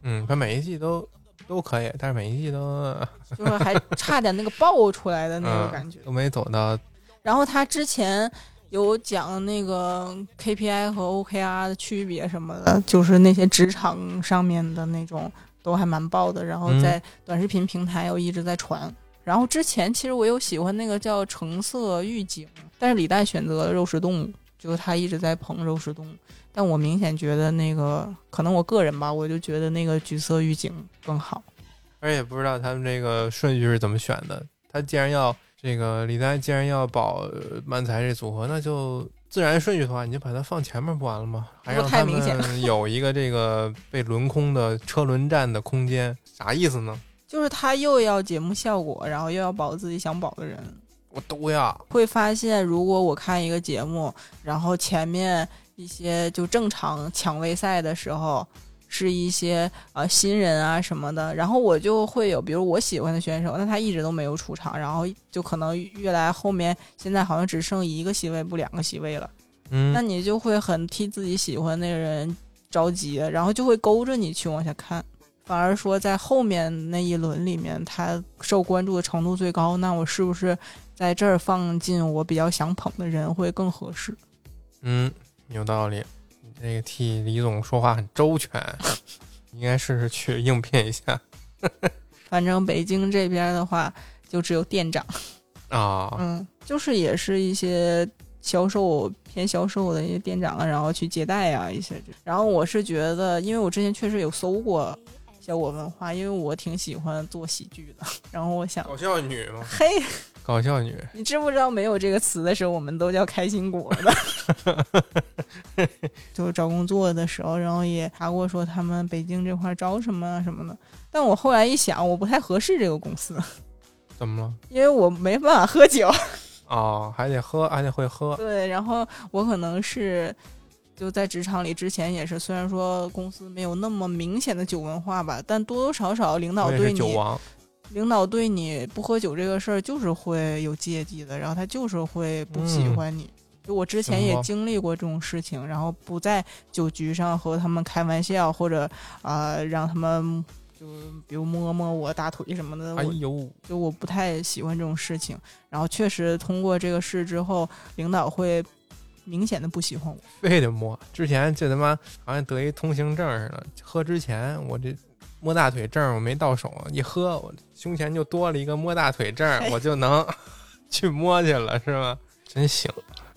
嗯，他每一季都都可以，但是每一季都 [laughs] 就是还差点那个爆出来的那个嗯感觉。都没走到然后他之前有讲那个 KPI 和 OKR 的区别什么的，就是那些职场上面的那种都还蛮爆的。然后嗯在短视频平台又一直在传。然后之前其实我有喜欢那个叫橙色预警，但是李诞选择了肉食动物，就是他一直在捧肉食动物。但我明显觉得那个可能我个人吧，我就觉得那个橘色预警更好。而且不知道他们这个顺序是怎么选的。他既然要这个李丹，既然要保呃漫才这组合，那就自然顺序的话，你就把它放前面不完了吗？还让他太明显们 [laughs] 有一个这个被轮空的车轮战的空间，啥意思呢？就是他又要节目效果，然后又要保自己想保的人。我都要，会发现，如果我看一个节目，然后前面一些就正常抢位赛的时候，是一些呃新人啊什么的，然后我就会有，比如我喜欢的选手，那他一直都没有出场，然后就可能越来后面，现在好像只剩一个席位不两个席位了，嗯那嗯，你就会很替自己喜欢那个人着急，然后就会勾着你去往下看。反而说在后面那一轮里面，他受关注的程度最高，那我是不是在这儿放进我比较想捧的人会更合适？嗯，有道理。你这个替李总说话很周全，[laughs] 应该试试去应聘一下 [laughs] 反正北京这边的话，就只有店长，啊。[laughs] 嗯，就是也是一些销售偏销售的一些店长，然后去接待啊一些这。然后我是觉得，因为我之前确实有搜过效果文化，因为我挺喜欢做喜剧的，然后我想，搞笑女嘛，嘿，搞笑女，你知不知道没有这个词的时候，我们都叫开心果的。[laughs] 就是找工作的时候，然后也查过说他们北京这块招什么啊什么的，但我后来一想，我不太合适这个公司，怎么了？因为我没办法喝酒。[laughs] 哦，还得喝，还得会喝。对，然后我可能是就在职场里之前也是，虽然说公司没有那么明显的酒文化吧，但多多少少领导对你，酒王。领导对你不喝酒这个事儿就是会有芥蒂的，然后他就是会不喜嗯欢你。就我之前也经历过这种事情，然后不在酒局上和他们开玩笑，或者啊、呃让他们就比如摸摸我大腿什么的，我哎呦，就我不太喜欢这种事情。然后确实通过这个事之后，领导会明显的不喜欢我。[laughs] 非得摸。之前就他妈好像得一通行证似的，喝之前我这摸大腿证我没到手，一喝我胸前就多了一个摸大腿证，我就能去摸去了，是吗？真行。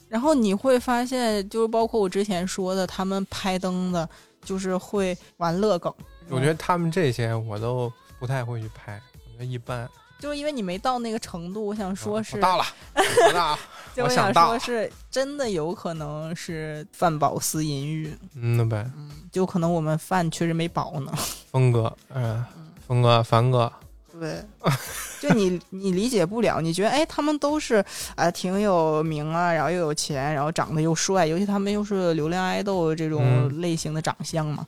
然后你会发现，就是包括我之前说的，他们拍灯的，就是会玩乐梗。我觉得他们这些我都不太会去拍，我觉得一般。就是因为你没到那个程度，我想说是，我到了，我到了。[laughs] 就想我想说是真的有可能是饭饱思淫欲，嗯，那呗，嗯，就可能我们饭确实没饱呢。[laughs] 峰哥，嗯，峰哥，凡哥，对，[laughs] 就你你理解不了，你觉得哎，他们都是啊、挺有名啊，然后又有钱，然后长得又帅，尤其他们又是流量爱豆这种嗯类型的长相嘛，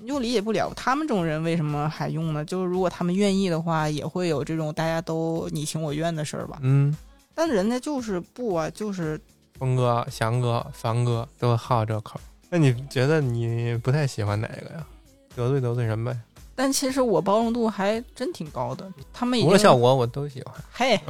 你就理解不了他们这种人为什么还用呢？就是如果他们愿意的话，也会有这种大家都你情我愿的事儿吧。嗯，但人家就是不啊，就是峰哥、翔哥、凡哥都好这口。那你觉得你不太喜欢哪个呀？得罪得罪人呗。但其实我包容度还真挺高的，他们已除了效经果我都喜欢。嘿，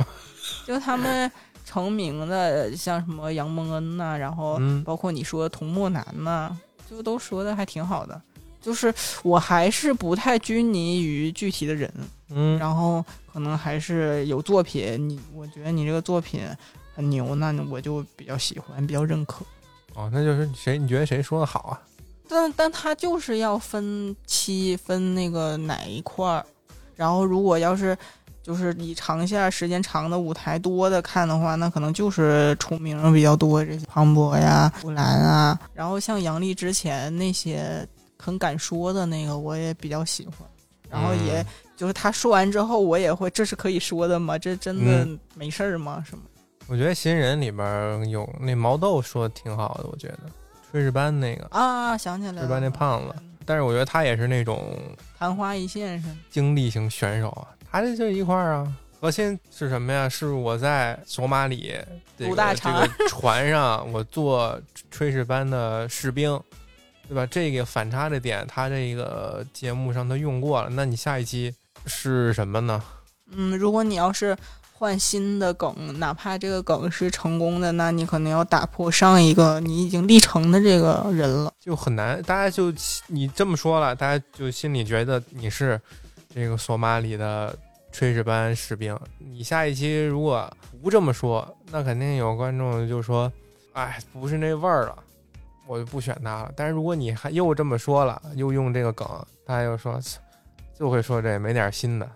就他们成名的，像什么杨蒙恩呐、然后嗯包括你说的童漠男呐、就都说的还挺好的。就是我还是不太拘泥于具体的人，嗯，然后可能还是有作品，你我觉得你这个作品很牛，那我就比较喜欢，比较认可。哦，那就是谁？你觉得谁说的好啊？但但他就是要分期分那个哪一块儿，然后如果要是就是你长线时间长的舞台多的看的话，那可能就是出名比较多这些庞博呀、胡兰啊，然后像杨笠之前那些很敢说的那个，我也比较喜欢，然后也、嗯就是他说完之后，我也会这是可以说的吗？这真的嗯没事儿吗？什么？我觉得新人里边有那毛豆说的挺好的，我觉得炊事班那个，啊，想起来了，炊事班那胖子，但是我觉得他也是那种昙花一现是吗？经历型选手啊，他这就一块儿啊。核心是什么呀？是我在索马里这个这武大肠个船上，我做炊事班的士兵，对吧？这个反差的点，他这个节目上他用过了，那你下一期是什么呢？嗯，如果你要是换新的梗，哪怕这个梗是成功的，那你可能要打破上一个你已经立成的这个人了。就很难，大家就你这么说了，大家就心里觉得你是这个索马里的炊事班士兵。你下一期如果不这么说，那肯定有观众就说：“哎，不是那味儿了。”我就不选他了。但是如果你还又这么说了，又用这个梗，大家又说 [tsk] 就会说这没点新的，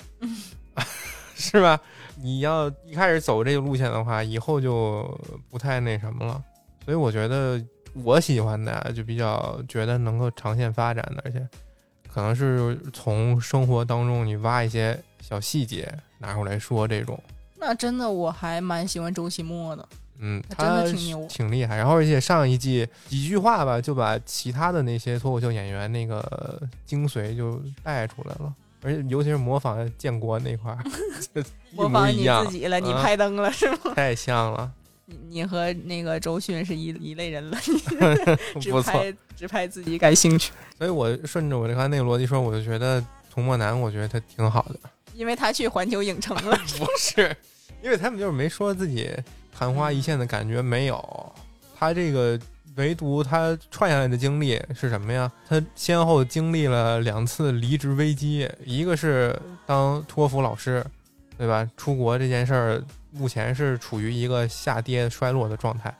[laughs] 是吧？你要一开始走这个路线的话，以后就不太那什么了。所以我觉得我喜欢的就比较觉得能够长线发展的，而且可能是从生活当中你挖一些小细节拿出来说这种。那真的我还蛮喜欢周奇墨的。嗯，他挺牛，挺厉害。然后，而且上一季几句话吧，就把其他的那些脱口秀演员那个精髓就带出来了。而且，尤其是模仿建国那块儿，[laughs] 模仿你自己了，你拍灯了是吗？[laughs] 太像了。你你和那个周迅是一一类人了，[laughs] 只不拍只拍自己感兴趣。所以我顺着我这刚才那个逻辑说，我就觉得童漠男，我觉得他挺好的，因为他去环球影城了。不是，因为他们就是没说自己。昙花一现的感觉没有，他这个唯独他串下来的经历是什么呀？他先后经历了两次离职危机，一个是当托福老师，对吧？出国这件事儿目前是处于一个下跌衰落的状态，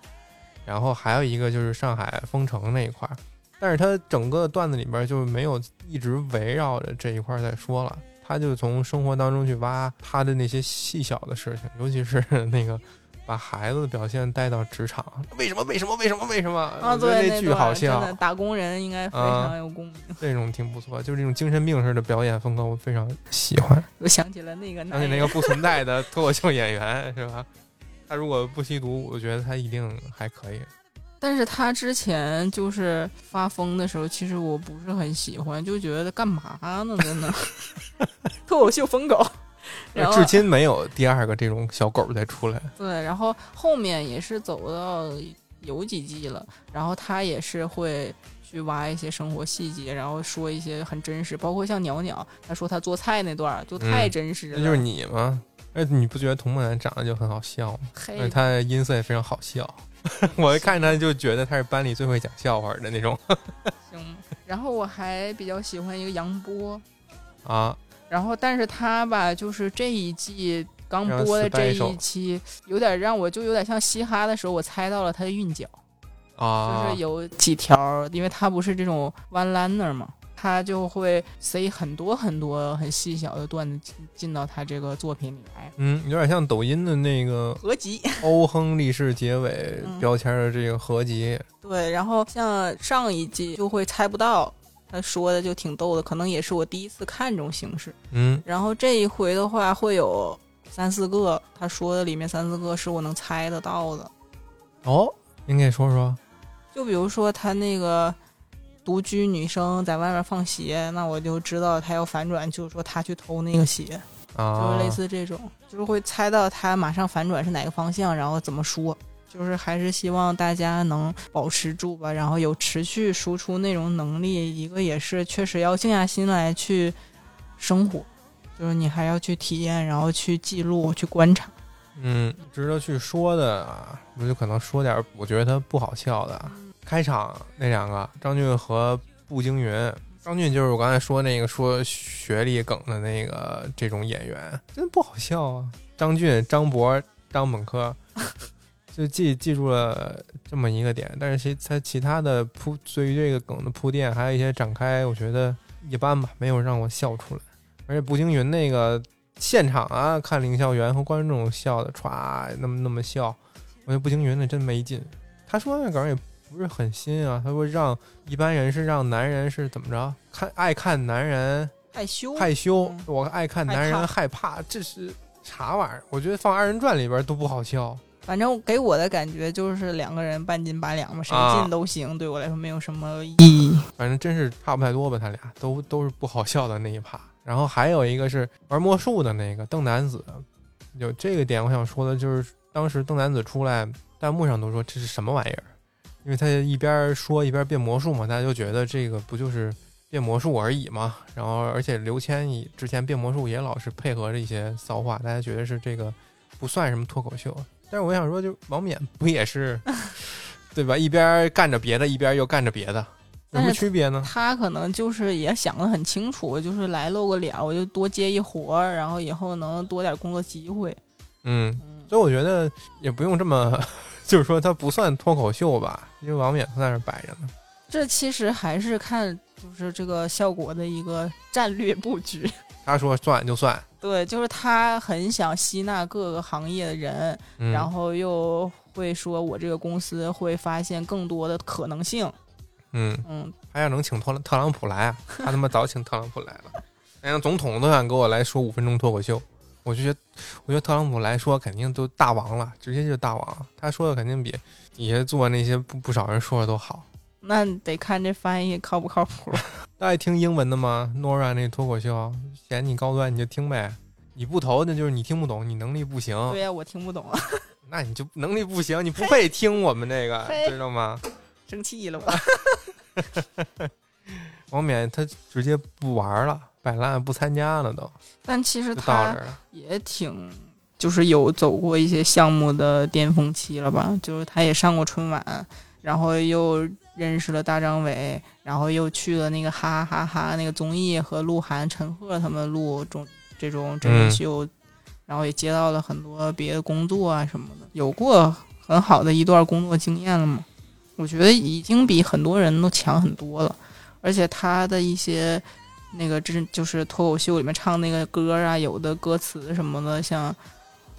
然后还有一个就是上海封城那一块儿，但是他整个段子里边就没有一直围绕着这一块在说了，他就从生活当中去挖他的那些细小的事情，尤其是那个。把孩子的表现带到职场，为什么？为什么？为什么？为什么？啊，对，那剧好笑，打工人应该非常有共鸣。[laughs] 这种挺不错，就是这种精神病式的表演风格，我非常喜欢。我想起了那个，想起那个不存在的脱口秀演员，是吧？他如果不吸毒，我觉得他一定还可以。但是他之前就是发疯的时候，其实我不是很喜欢，就觉得干嘛呢？真的，[laughs] 脱口秀疯狗。至今没有第二个这种小狗再出来。对，然后后面也是走到有几季了，然后他也是会去挖一些生活细节，然后说一些很真实，包括像鸟鸟，他说他做菜那段就太真实了。那就是你吗？哎，你不觉得童梦楠长得就很好笑吗？嘿，他音色也非常好笑，[laughs] 我一看他就觉得他是班里最会讲笑话的那种。[laughs] 行，然后我还比较喜欢一个杨波啊。然后，但是他吧，就是这一季刚播的这一期，有点让我就有点像嘻哈的时候，我猜到了他的韵脚啊，就是有几条，因为他不是这种 one liner 嘛，他就会塞很多很多很细小的段子进进到他这个作品里来。嗯，有点像抖音的那个合集，欧亨利式结尾 [laughs] 标签的这个合集。对，然后像上一季就会猜不到。他说的就挺逗的，可能也是我第一次看这种形式。嗯，然后这一回的话会有三四个，他说的里面三四个是我能猜得到的。哦，您给说说。就比如说他那个独居女生在外面放鞋，那我就知道他要反转，就是说他去偷那个鞋，就是类似这种，就是会猜到他马上反转是哪个方向，然后怎么说。就是还是希望大家能保持住吧，然后有持续输出内容能力。一个也是确实要静下心来去生活，就是你还要去体验，然后去记录、去观察。嗯，值得去说的，我就可能说点我觉得他不好笑的。开场那两个张俊和步惊云，张俊就是我刚才说那个说学历梗的那个这种演员，真不好笑啊。张俊、张博、张本科。就记记住了这么一个点，但是其他其他的铺对于这个梗的铺垫，还有一些展开，我觉得一般吧，没有让我笑出来。而且步惊云那个现场啊，看凌笑员和观众笑的歘那么那么笑，我觉得步惊云那真没劲。他说那梗也不是很新啊，他说让一般人是让男人是怎么着看爱看男人害羞害羞，我爱看男人害怕，这是啥玩意儿？我觉得放二人转里边都不好笑。反正给我的感觉就是两个人半斤八两嘛，谁进都行，对我来说没有什么意义。反正真是差不太多吧，他俩都都是不好笑的那一趴。然后还有一个是玩魔术的那个邓南子，有这个点我想说的就是，当时邓南子出来，弹幕上都说这是什么玩意儿，因为他一边说一边变魔术嘛，大家就觉得这个不就是变魔术而已嘛。然后而且刘谦之前变魔术也老是配合着一些骚话，大家觉得是这个不算什么脱口秀。但是我想说，就王冕 [laughs] 不也是对吧？一边干着别的，一边又干着别的，有什么区别呢？他可能就是也想得很清楚，就是来露个脸，我就多接一活儿，然后以后能多点工作机会。嗯，所以我觉得也不用这么，[laughs] 就是说他不算脱口秀吧，因为王冕在那摆着呢。这其实还是看就是这个效果的一个战略布局。他说算就算，对，就是他很想吸纳各个行业的人，嗯、然后又会说我这个公司会发现更多的可能性。嗯。嗯，他要能请特朗特朗普来啊，他他妈早请特朗普来了，连总统都想给我来说五分钟脱口秀，我就觉得，我觉得特朗普来说肯定都大王了，直接就是大王，他说的肯定比底下做那些不不少人说的都好。那得看这翻译靠不靠谱。[laughs] 大爱听英文的吗？Nora 那脱口秀嫌你高端你就听呗，你不投那就是你听不懂，你能力不行。对呀、我听不懂啊，[laughs] 那你就能力不行，你不配听我们这个，[laughs] 知道吗？生气了吧？王冕他直接不玩了，摆烂不参加了都，但其实他。也挺，就是有走过一些项目的巅峰期了吧？就是他也上过春晚，然后又认识了大张伟，然后又去了那个哈哈哈哈那个综艺和鹿晗、陈赫他们录中这种真人秀，然后也接到了很多别的工作啊什么的，有过很好的一段工作经验了嘛。我觉得已经比很多人都强很多了，而且他的一些那个真就是脱口秀里面唱那个歌啊，有的歌词什么的，像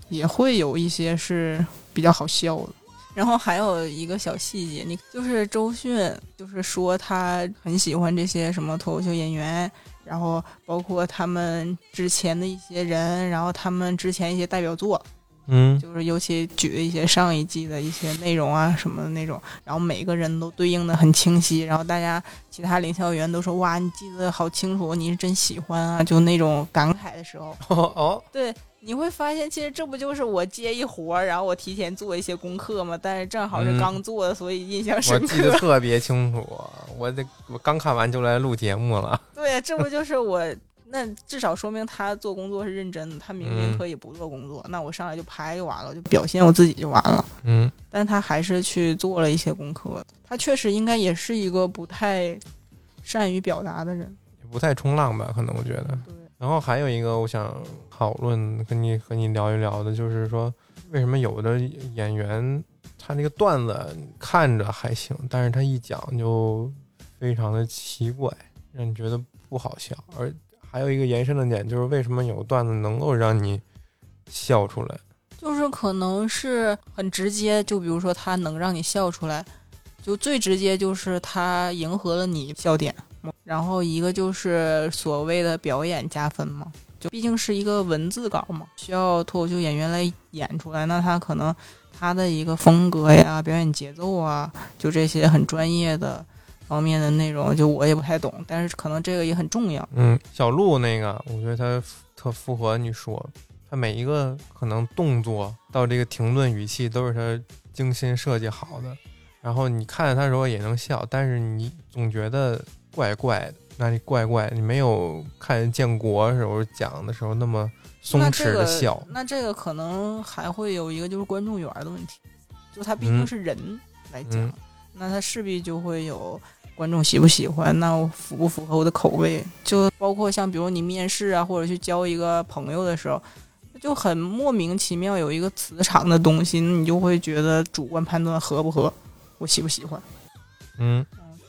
也会有一些是比较好笑的。然后还有一个小细节，你就是周迅，就是说她很喜欢这些什么脱口秀演员，然后包括他们之前的一些人，然后他们之前一些代表作，嗯。就是尤其举的一些上一季的一些内容啊什么的那种，然后每个人都对应的很清晰，然后大家其他领校员都说哇，你记得好清楚，你是真喜欢啊，就那种感慨的时候，哦 [laughs] 哦，对，你会发现其实这不就是我接一活儿，然后我提前做一些功课嘛，但是正好是嗯刚做的，所以印象深刻我深记得。[laughs] 特别清楚，我这我刚看完就来录节目了。对，这不就是我。那至少说明他做工作是认真的，他明明嗯可以不做工作，那我上来就拍就完了，就表现我自己就完了。嗯但他还是去做了一些功课。他确实应该也是一个不太善于表达的人。不太冲浪吧，可能我觉得。对，然后还有一个我想讨论跟你和你聊一聊的，就是说为什么有的演员他那个段子看着还行，但是他一讲就非常的奇怪，让你觉得不好笑。而还有一个延伸的点就是为什么有段子能够让你笑出来？就是可能是很直接，就比如说他能让你笑出来，就最直接就是他迎合了你笑点，然后一个就是所谓的表演加分嘛。就毕竟是一个文字稿嘛，需要脱口秀演员来演出来，那他可能他的一个风格呀、表演节奏啊，就这些很专业的方面的内容，就我也不太懂，但是可能这个也很重要。嗯，小鹿那个，我觉得他特符合你说，他每一个可能动作到这个停顿语气都是他精心设计好的，然后你看着他时候也能笑，但是你总觉得怪怪的，那里怪怪，你没有看建国时候讲的时候那么松弛那这个的笑。那这个可能还会有一个就是观众缘的问题，就他毕竟嗯是人来讲，嗯那他势必就会有观众喜不喜欢，那我符不符合我的口味？就包括像比如你面试啊，或者去交一个朋友的时候，就很莫名其妙有一个磁场的东西，你就会觉得主观判断合不合，我喜不喜欢。嗯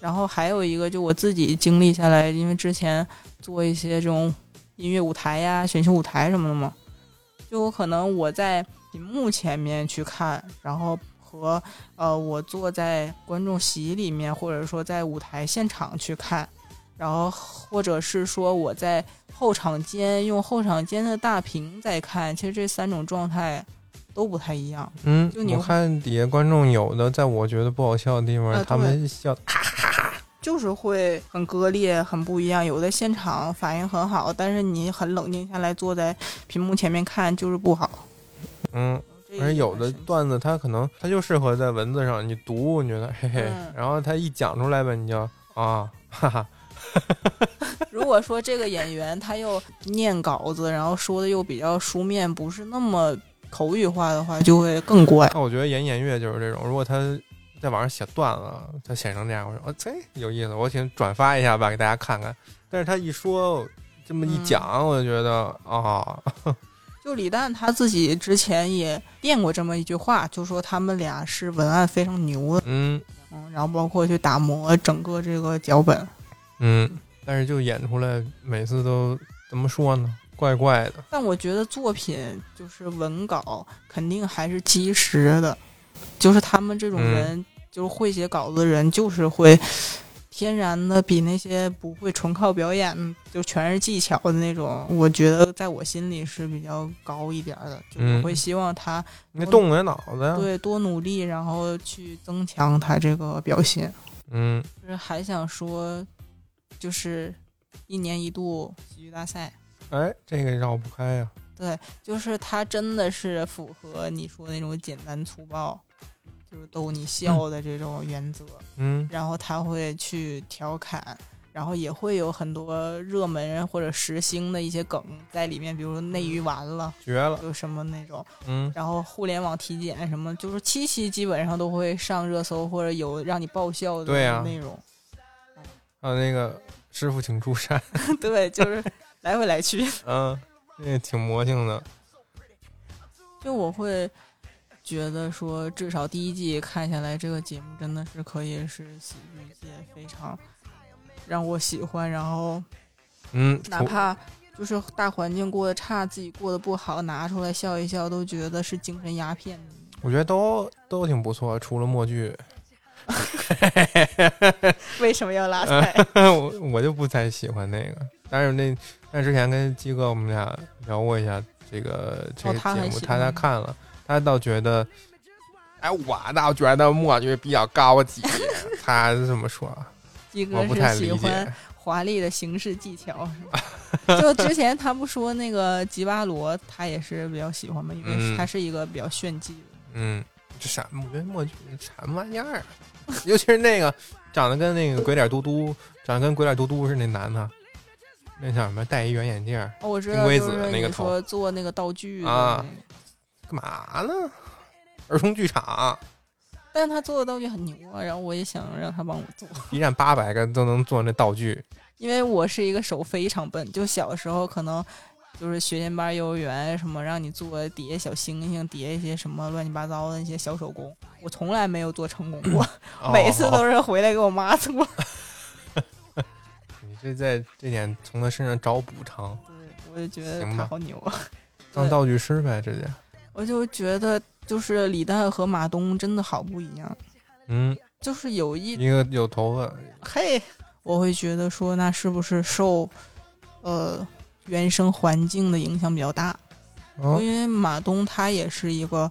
然后还有一个，就我自己经历下来，因为之前做一些这种音乐舞台呀、选秀舞台什么的嘛，就有可能我在屏幕前面去看，然后和呃我坐在观众席里面，或者说在舞台现场去看，然后或者是说我在后场间用后场间的大屏在看，其实这三种状态都不太一样。嗯就，你我看底下观众有的在我觉得不好笑的地方，啊他们笑，就是会很割裂，很不一样。有的现场反应很好，但是你很冷静下来坐在屏幕前面看就是不好。嗯而且有的段子它可能它就适合在文字上你读，你觉得嘿嘿，嗯然后他一讲出来吧，你就啊哈哈，[laughs] 如果说这个演员他又念稿子，然后说的又比较书面，不是那么口语化的话，就会更怪。那我觉得言言乐就是这种，如果他在网上写段了，他写成这样，我说哦，这有意思，我请转发一下吧，给大家看看。但是他一说这么一嗯讲，我就觉得啊，就李诞他自己之前也练过这么一句话，就说他们俩是文案非常牛的，嗯嗯，然后包括去打磨整个这个脚本。嗯，但是就演出来，每次都怎么说呢？怪怪的。但我觉得作品就是文稿肯定还是基石的，就是他们这种嗯人，就是会写稿子的人，就是会天然的比那些不会纯靠表演就全是技巧的那种，我觉得在我心里是比较高一点儿的，就嗯我会希望他你动动脑子呀。对多努力，然后去增强他这个表现。嗯就是还想说，就是一年一度喜剧大赛。哎，这个绕不开呀。对就是他真的是符合你说那种简单粗暴，就是逗你笑的这种原则。嗯然后他会去调侃，然后也会有很多热门或者时兴的一些梗在里面，比如说内娱完了，绝了。就什么那种，嗯然后互联网体检什么，就是七夕基本上都会上热搜或者有让你爆笑的对呀内容。还有那个师傅请出山，[laughs] 对，就是来回来去。[laughs] 嗯，那也挺魔性的。就我会觉得说，至少第一季看下来，这个节目真的是可以是喜剧界非常让我喜欢，然后嗯，哪怕就是大环境过得差，自己过得不好，拿出来笑一笑，都觉得是精神鸦片。我觉得都都挺不错，除了默剧，[laughs] 为什么要拉踩？[laughs] 我我就不太喜欢那个。但是那但之前跟鸡哥我们俩聊过一下这个这个节目，他他看了，他倒觉得，哎，我倒觉得墨剧比较高级，[laughs] 他是这么说，鸡哥我不太是喜欢。华丽的形式技巧，是吧 [laughs] 就之前他不说那个吉巴罗，他也是比较喜欢嘛，因为嗯他是一个比较炫技的。嗯，这什么？我觉得默剧什么玩意儿啊？[laughs] 尤其是那个长得跟那个鬼脸嘟嘟，长得跟鬼脸嘟嘟似的那男的，那叫什么？戴一圆眼镜儿，哦，我知道，金龟就是你子那个头说做那个道具啊干嘛呢？儿童剧场但他做的道具很牛啊，然后我也想让他帮我做，一站八百个都能做那道具，[laughs] 因为我是一个手非常笨，就小时候可能就是学前班、幼儿园什么让你做叠小星星、叠一些什么乱七八糟的那些小手工，我从来没有做成功过，每次哦都是回来给我妈做。[laughs] 你这在这点从他身上找补偿，对，我就觉得他好牛啊！当道具师呗，直接。我就觉得就是李诞和马东真的好不一样，嗯，就是有一一个有头发，嘿，我会觉得说，那是不是受呃原生环境的影响比较大？哦因为马东他也是一个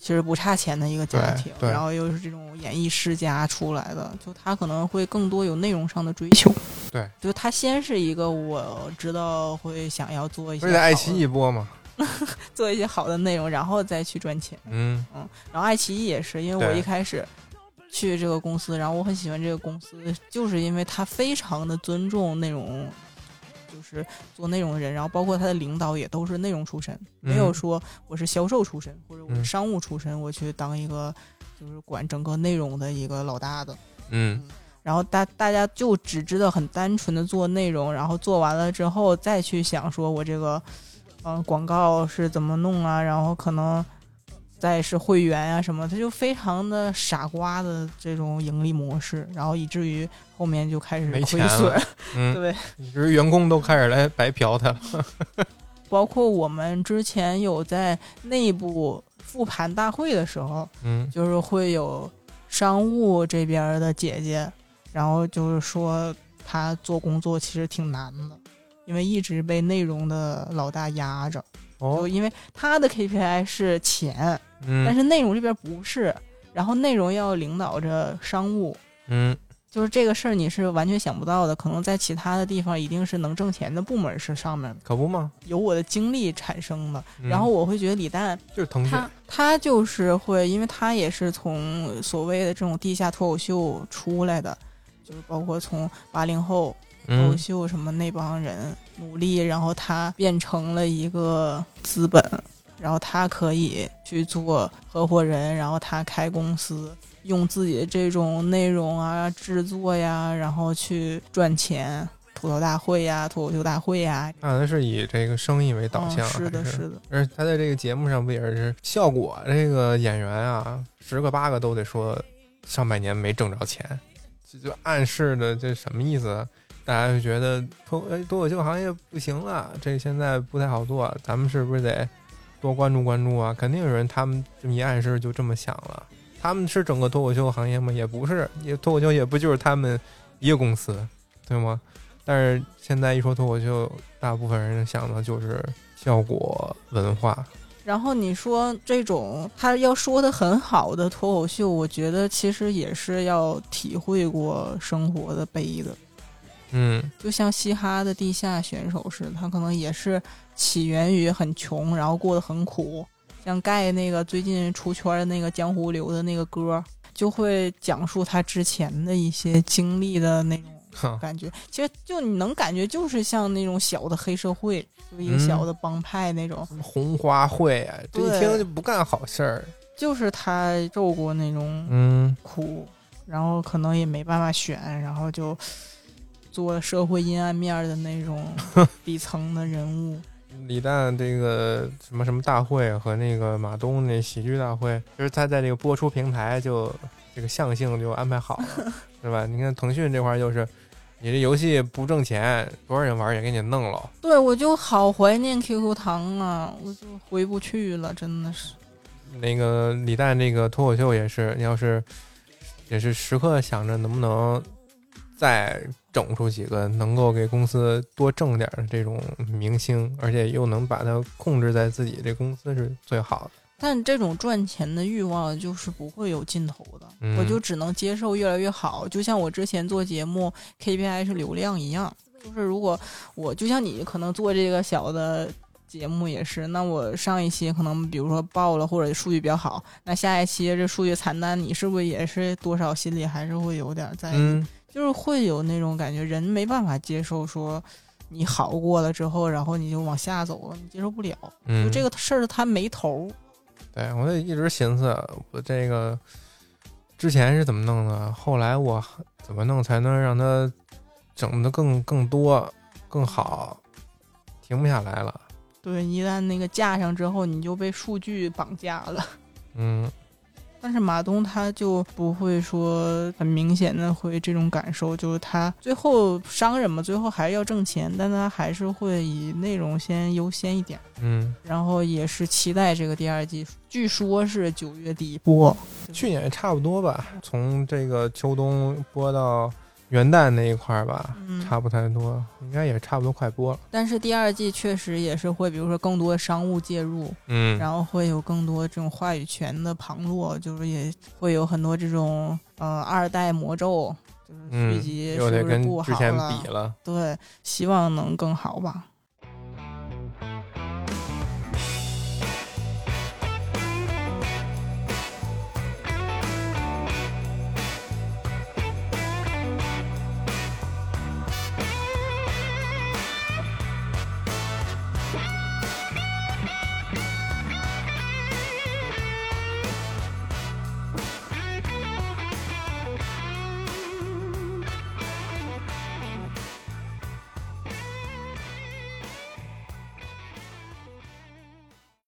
其实不差钱的一个家庭，然后又是这种演艺世家出来的，就他可能会更多有内容上的追求。对，就他先是一个我知道会想要做一些好不是在爱奇的艺播吗？[laughs] 做一些好的内容，然后再去赚钱。嗯然后爱奇艺也是，因为我一开始去这个公司，然后我很喜欢这个公司，就是因为他非常的尊重那种就是做内容的人，然后包括他的领导也都是内容出身，没有嗯说我是销售出身或者我是嗯商务出身，我去当一个就是管整个内容的一个老大的。嗯然后大大家就只知道很单纯的做内容，然后做完了之后再去想说我这个，嗯、广告是怎么弄啊，然后可能再是会员啊什么，他就非常的傻瓜的这种盈利模式，然后以至于后面就开始亏损，嗯，[laughs] 对。员工都开始来白嫖他了。[laughs] 包括我们之前有在内部复盘大会的时候，嗯就是会有商务这边的姐姐，然后就是说她做工作其实挺难的，因为一直被内容的老大压着。就哦因为她的 KPI 是钱，但嗯是内容这边不是，然后内容要领导着商务，嗯。就是这个事儿你是完全想不到的，可能在其他的地方一定是能挣钱的部门是上面。可不吗？有我的经历产生的，嗯。然后我会觉得李诞就是腾讯，他他就是会，因为他也是从所谓的这种地下脱口秀出来的，就是包括从八零后脱口嗯秀什么那帮人努力，然后他变成了一个资本，然后他可以去做合伙人，然后他开公司，用自己的这种内容啊、制作呀，然后去赚钱。吐槽大会呀，脱口秀大会呀，看来是以这个生意为导向，嗯、是的，还是的，而且他在这个节目上不也是效果？这个演员啊，十个八个都得说上半年没挣着钱，这就暗示的这什么意思？大家就觉得脱哎脱口秀行业不行了，这现在不太好做，咱们是不是得多关注关注啊？肯定有人他们这么一暗示就这么想了。他们是整个脱口秀行业吗？也不是，也脱口秀也不就是他们一个公司，对吗？但是现在一说脱口秀，大部分人想的就是效果文化。然后你说这种他要说的很好的脱口秀，我觉得其实也是要体会过生活的悲的。嗯就像嘻哈的地下选手似的，他可能也是起源于很穷，然后过得很苦。像盖那个最近出圈的那个江湖流的那个歌，就会讲述他之前的一些经历的那种，[laughs] 感觉。其实就你能感觉就是像那种小的黑社会，就一个小的帮派那种。红花会啊，这一听就不干好事儿。就是他受过那种嗯苦，然后可能也没办法选，然后就做社会阴暗面的那种 [laughs] 底层的人物。李诞这个什么什么大会和那个马东那喜剧大会，就是他在这个播出平台就这个象性就安排好了，[laughs] 是吧？你看腾讯这块儿就是，你这游戏不挣钱，多少人玩也给你弄了。对，我就好怀念 QQ 糖啊，我就回不去了，真的是。那个李诞那个脱口秀也是，你要是也是时刻想着能不能再整出几个能够给公司多挣点儿的这种明星，而且又能把它控制在自己这公司是最好的。但这种赚钱的欲望就是不会有尽头的，嗯我就只能接受越来越好。就像我之前做节目 KPI 是流量一样，就是如果我就像你可能做这个小的节目也是，那我上一期可能比如说爆了或者数据比较好，那下一期这数据惨淡，你是不是也是多少心里还是会有点在意？嗯，就是会有那种感觉，人没办法接受说你好过了之后，然后你就往下走了，你接受不了。嗯，就这个事儿它没头儿。对我就一直寻思，我这个之前是怎么弄的，后来我怎么弄才能让它整的更更多、更好，停不下来了。对，一旦那个架上之后，你就被数据绑架了。嗯但是马东他就不会说很明显的会这种感受，就是他最后商人嘛，最后还是要挣钱，但他还是会以内容先优先一点。嗯，然后也是期待这个第二季，据说是九月底播。去年也差不多吧，从这个秋冬播到元旦那一块儿吧，嗯，差不太多，应该也差不多快播了。但是第二季确实也是会，比如说更多的商务介入，嗯然后会有更多这种话语权的旁落，就是也会有很多这种呃二代魔咒，就是续嗯，集是不是不之前好了。对，希望能更好吧。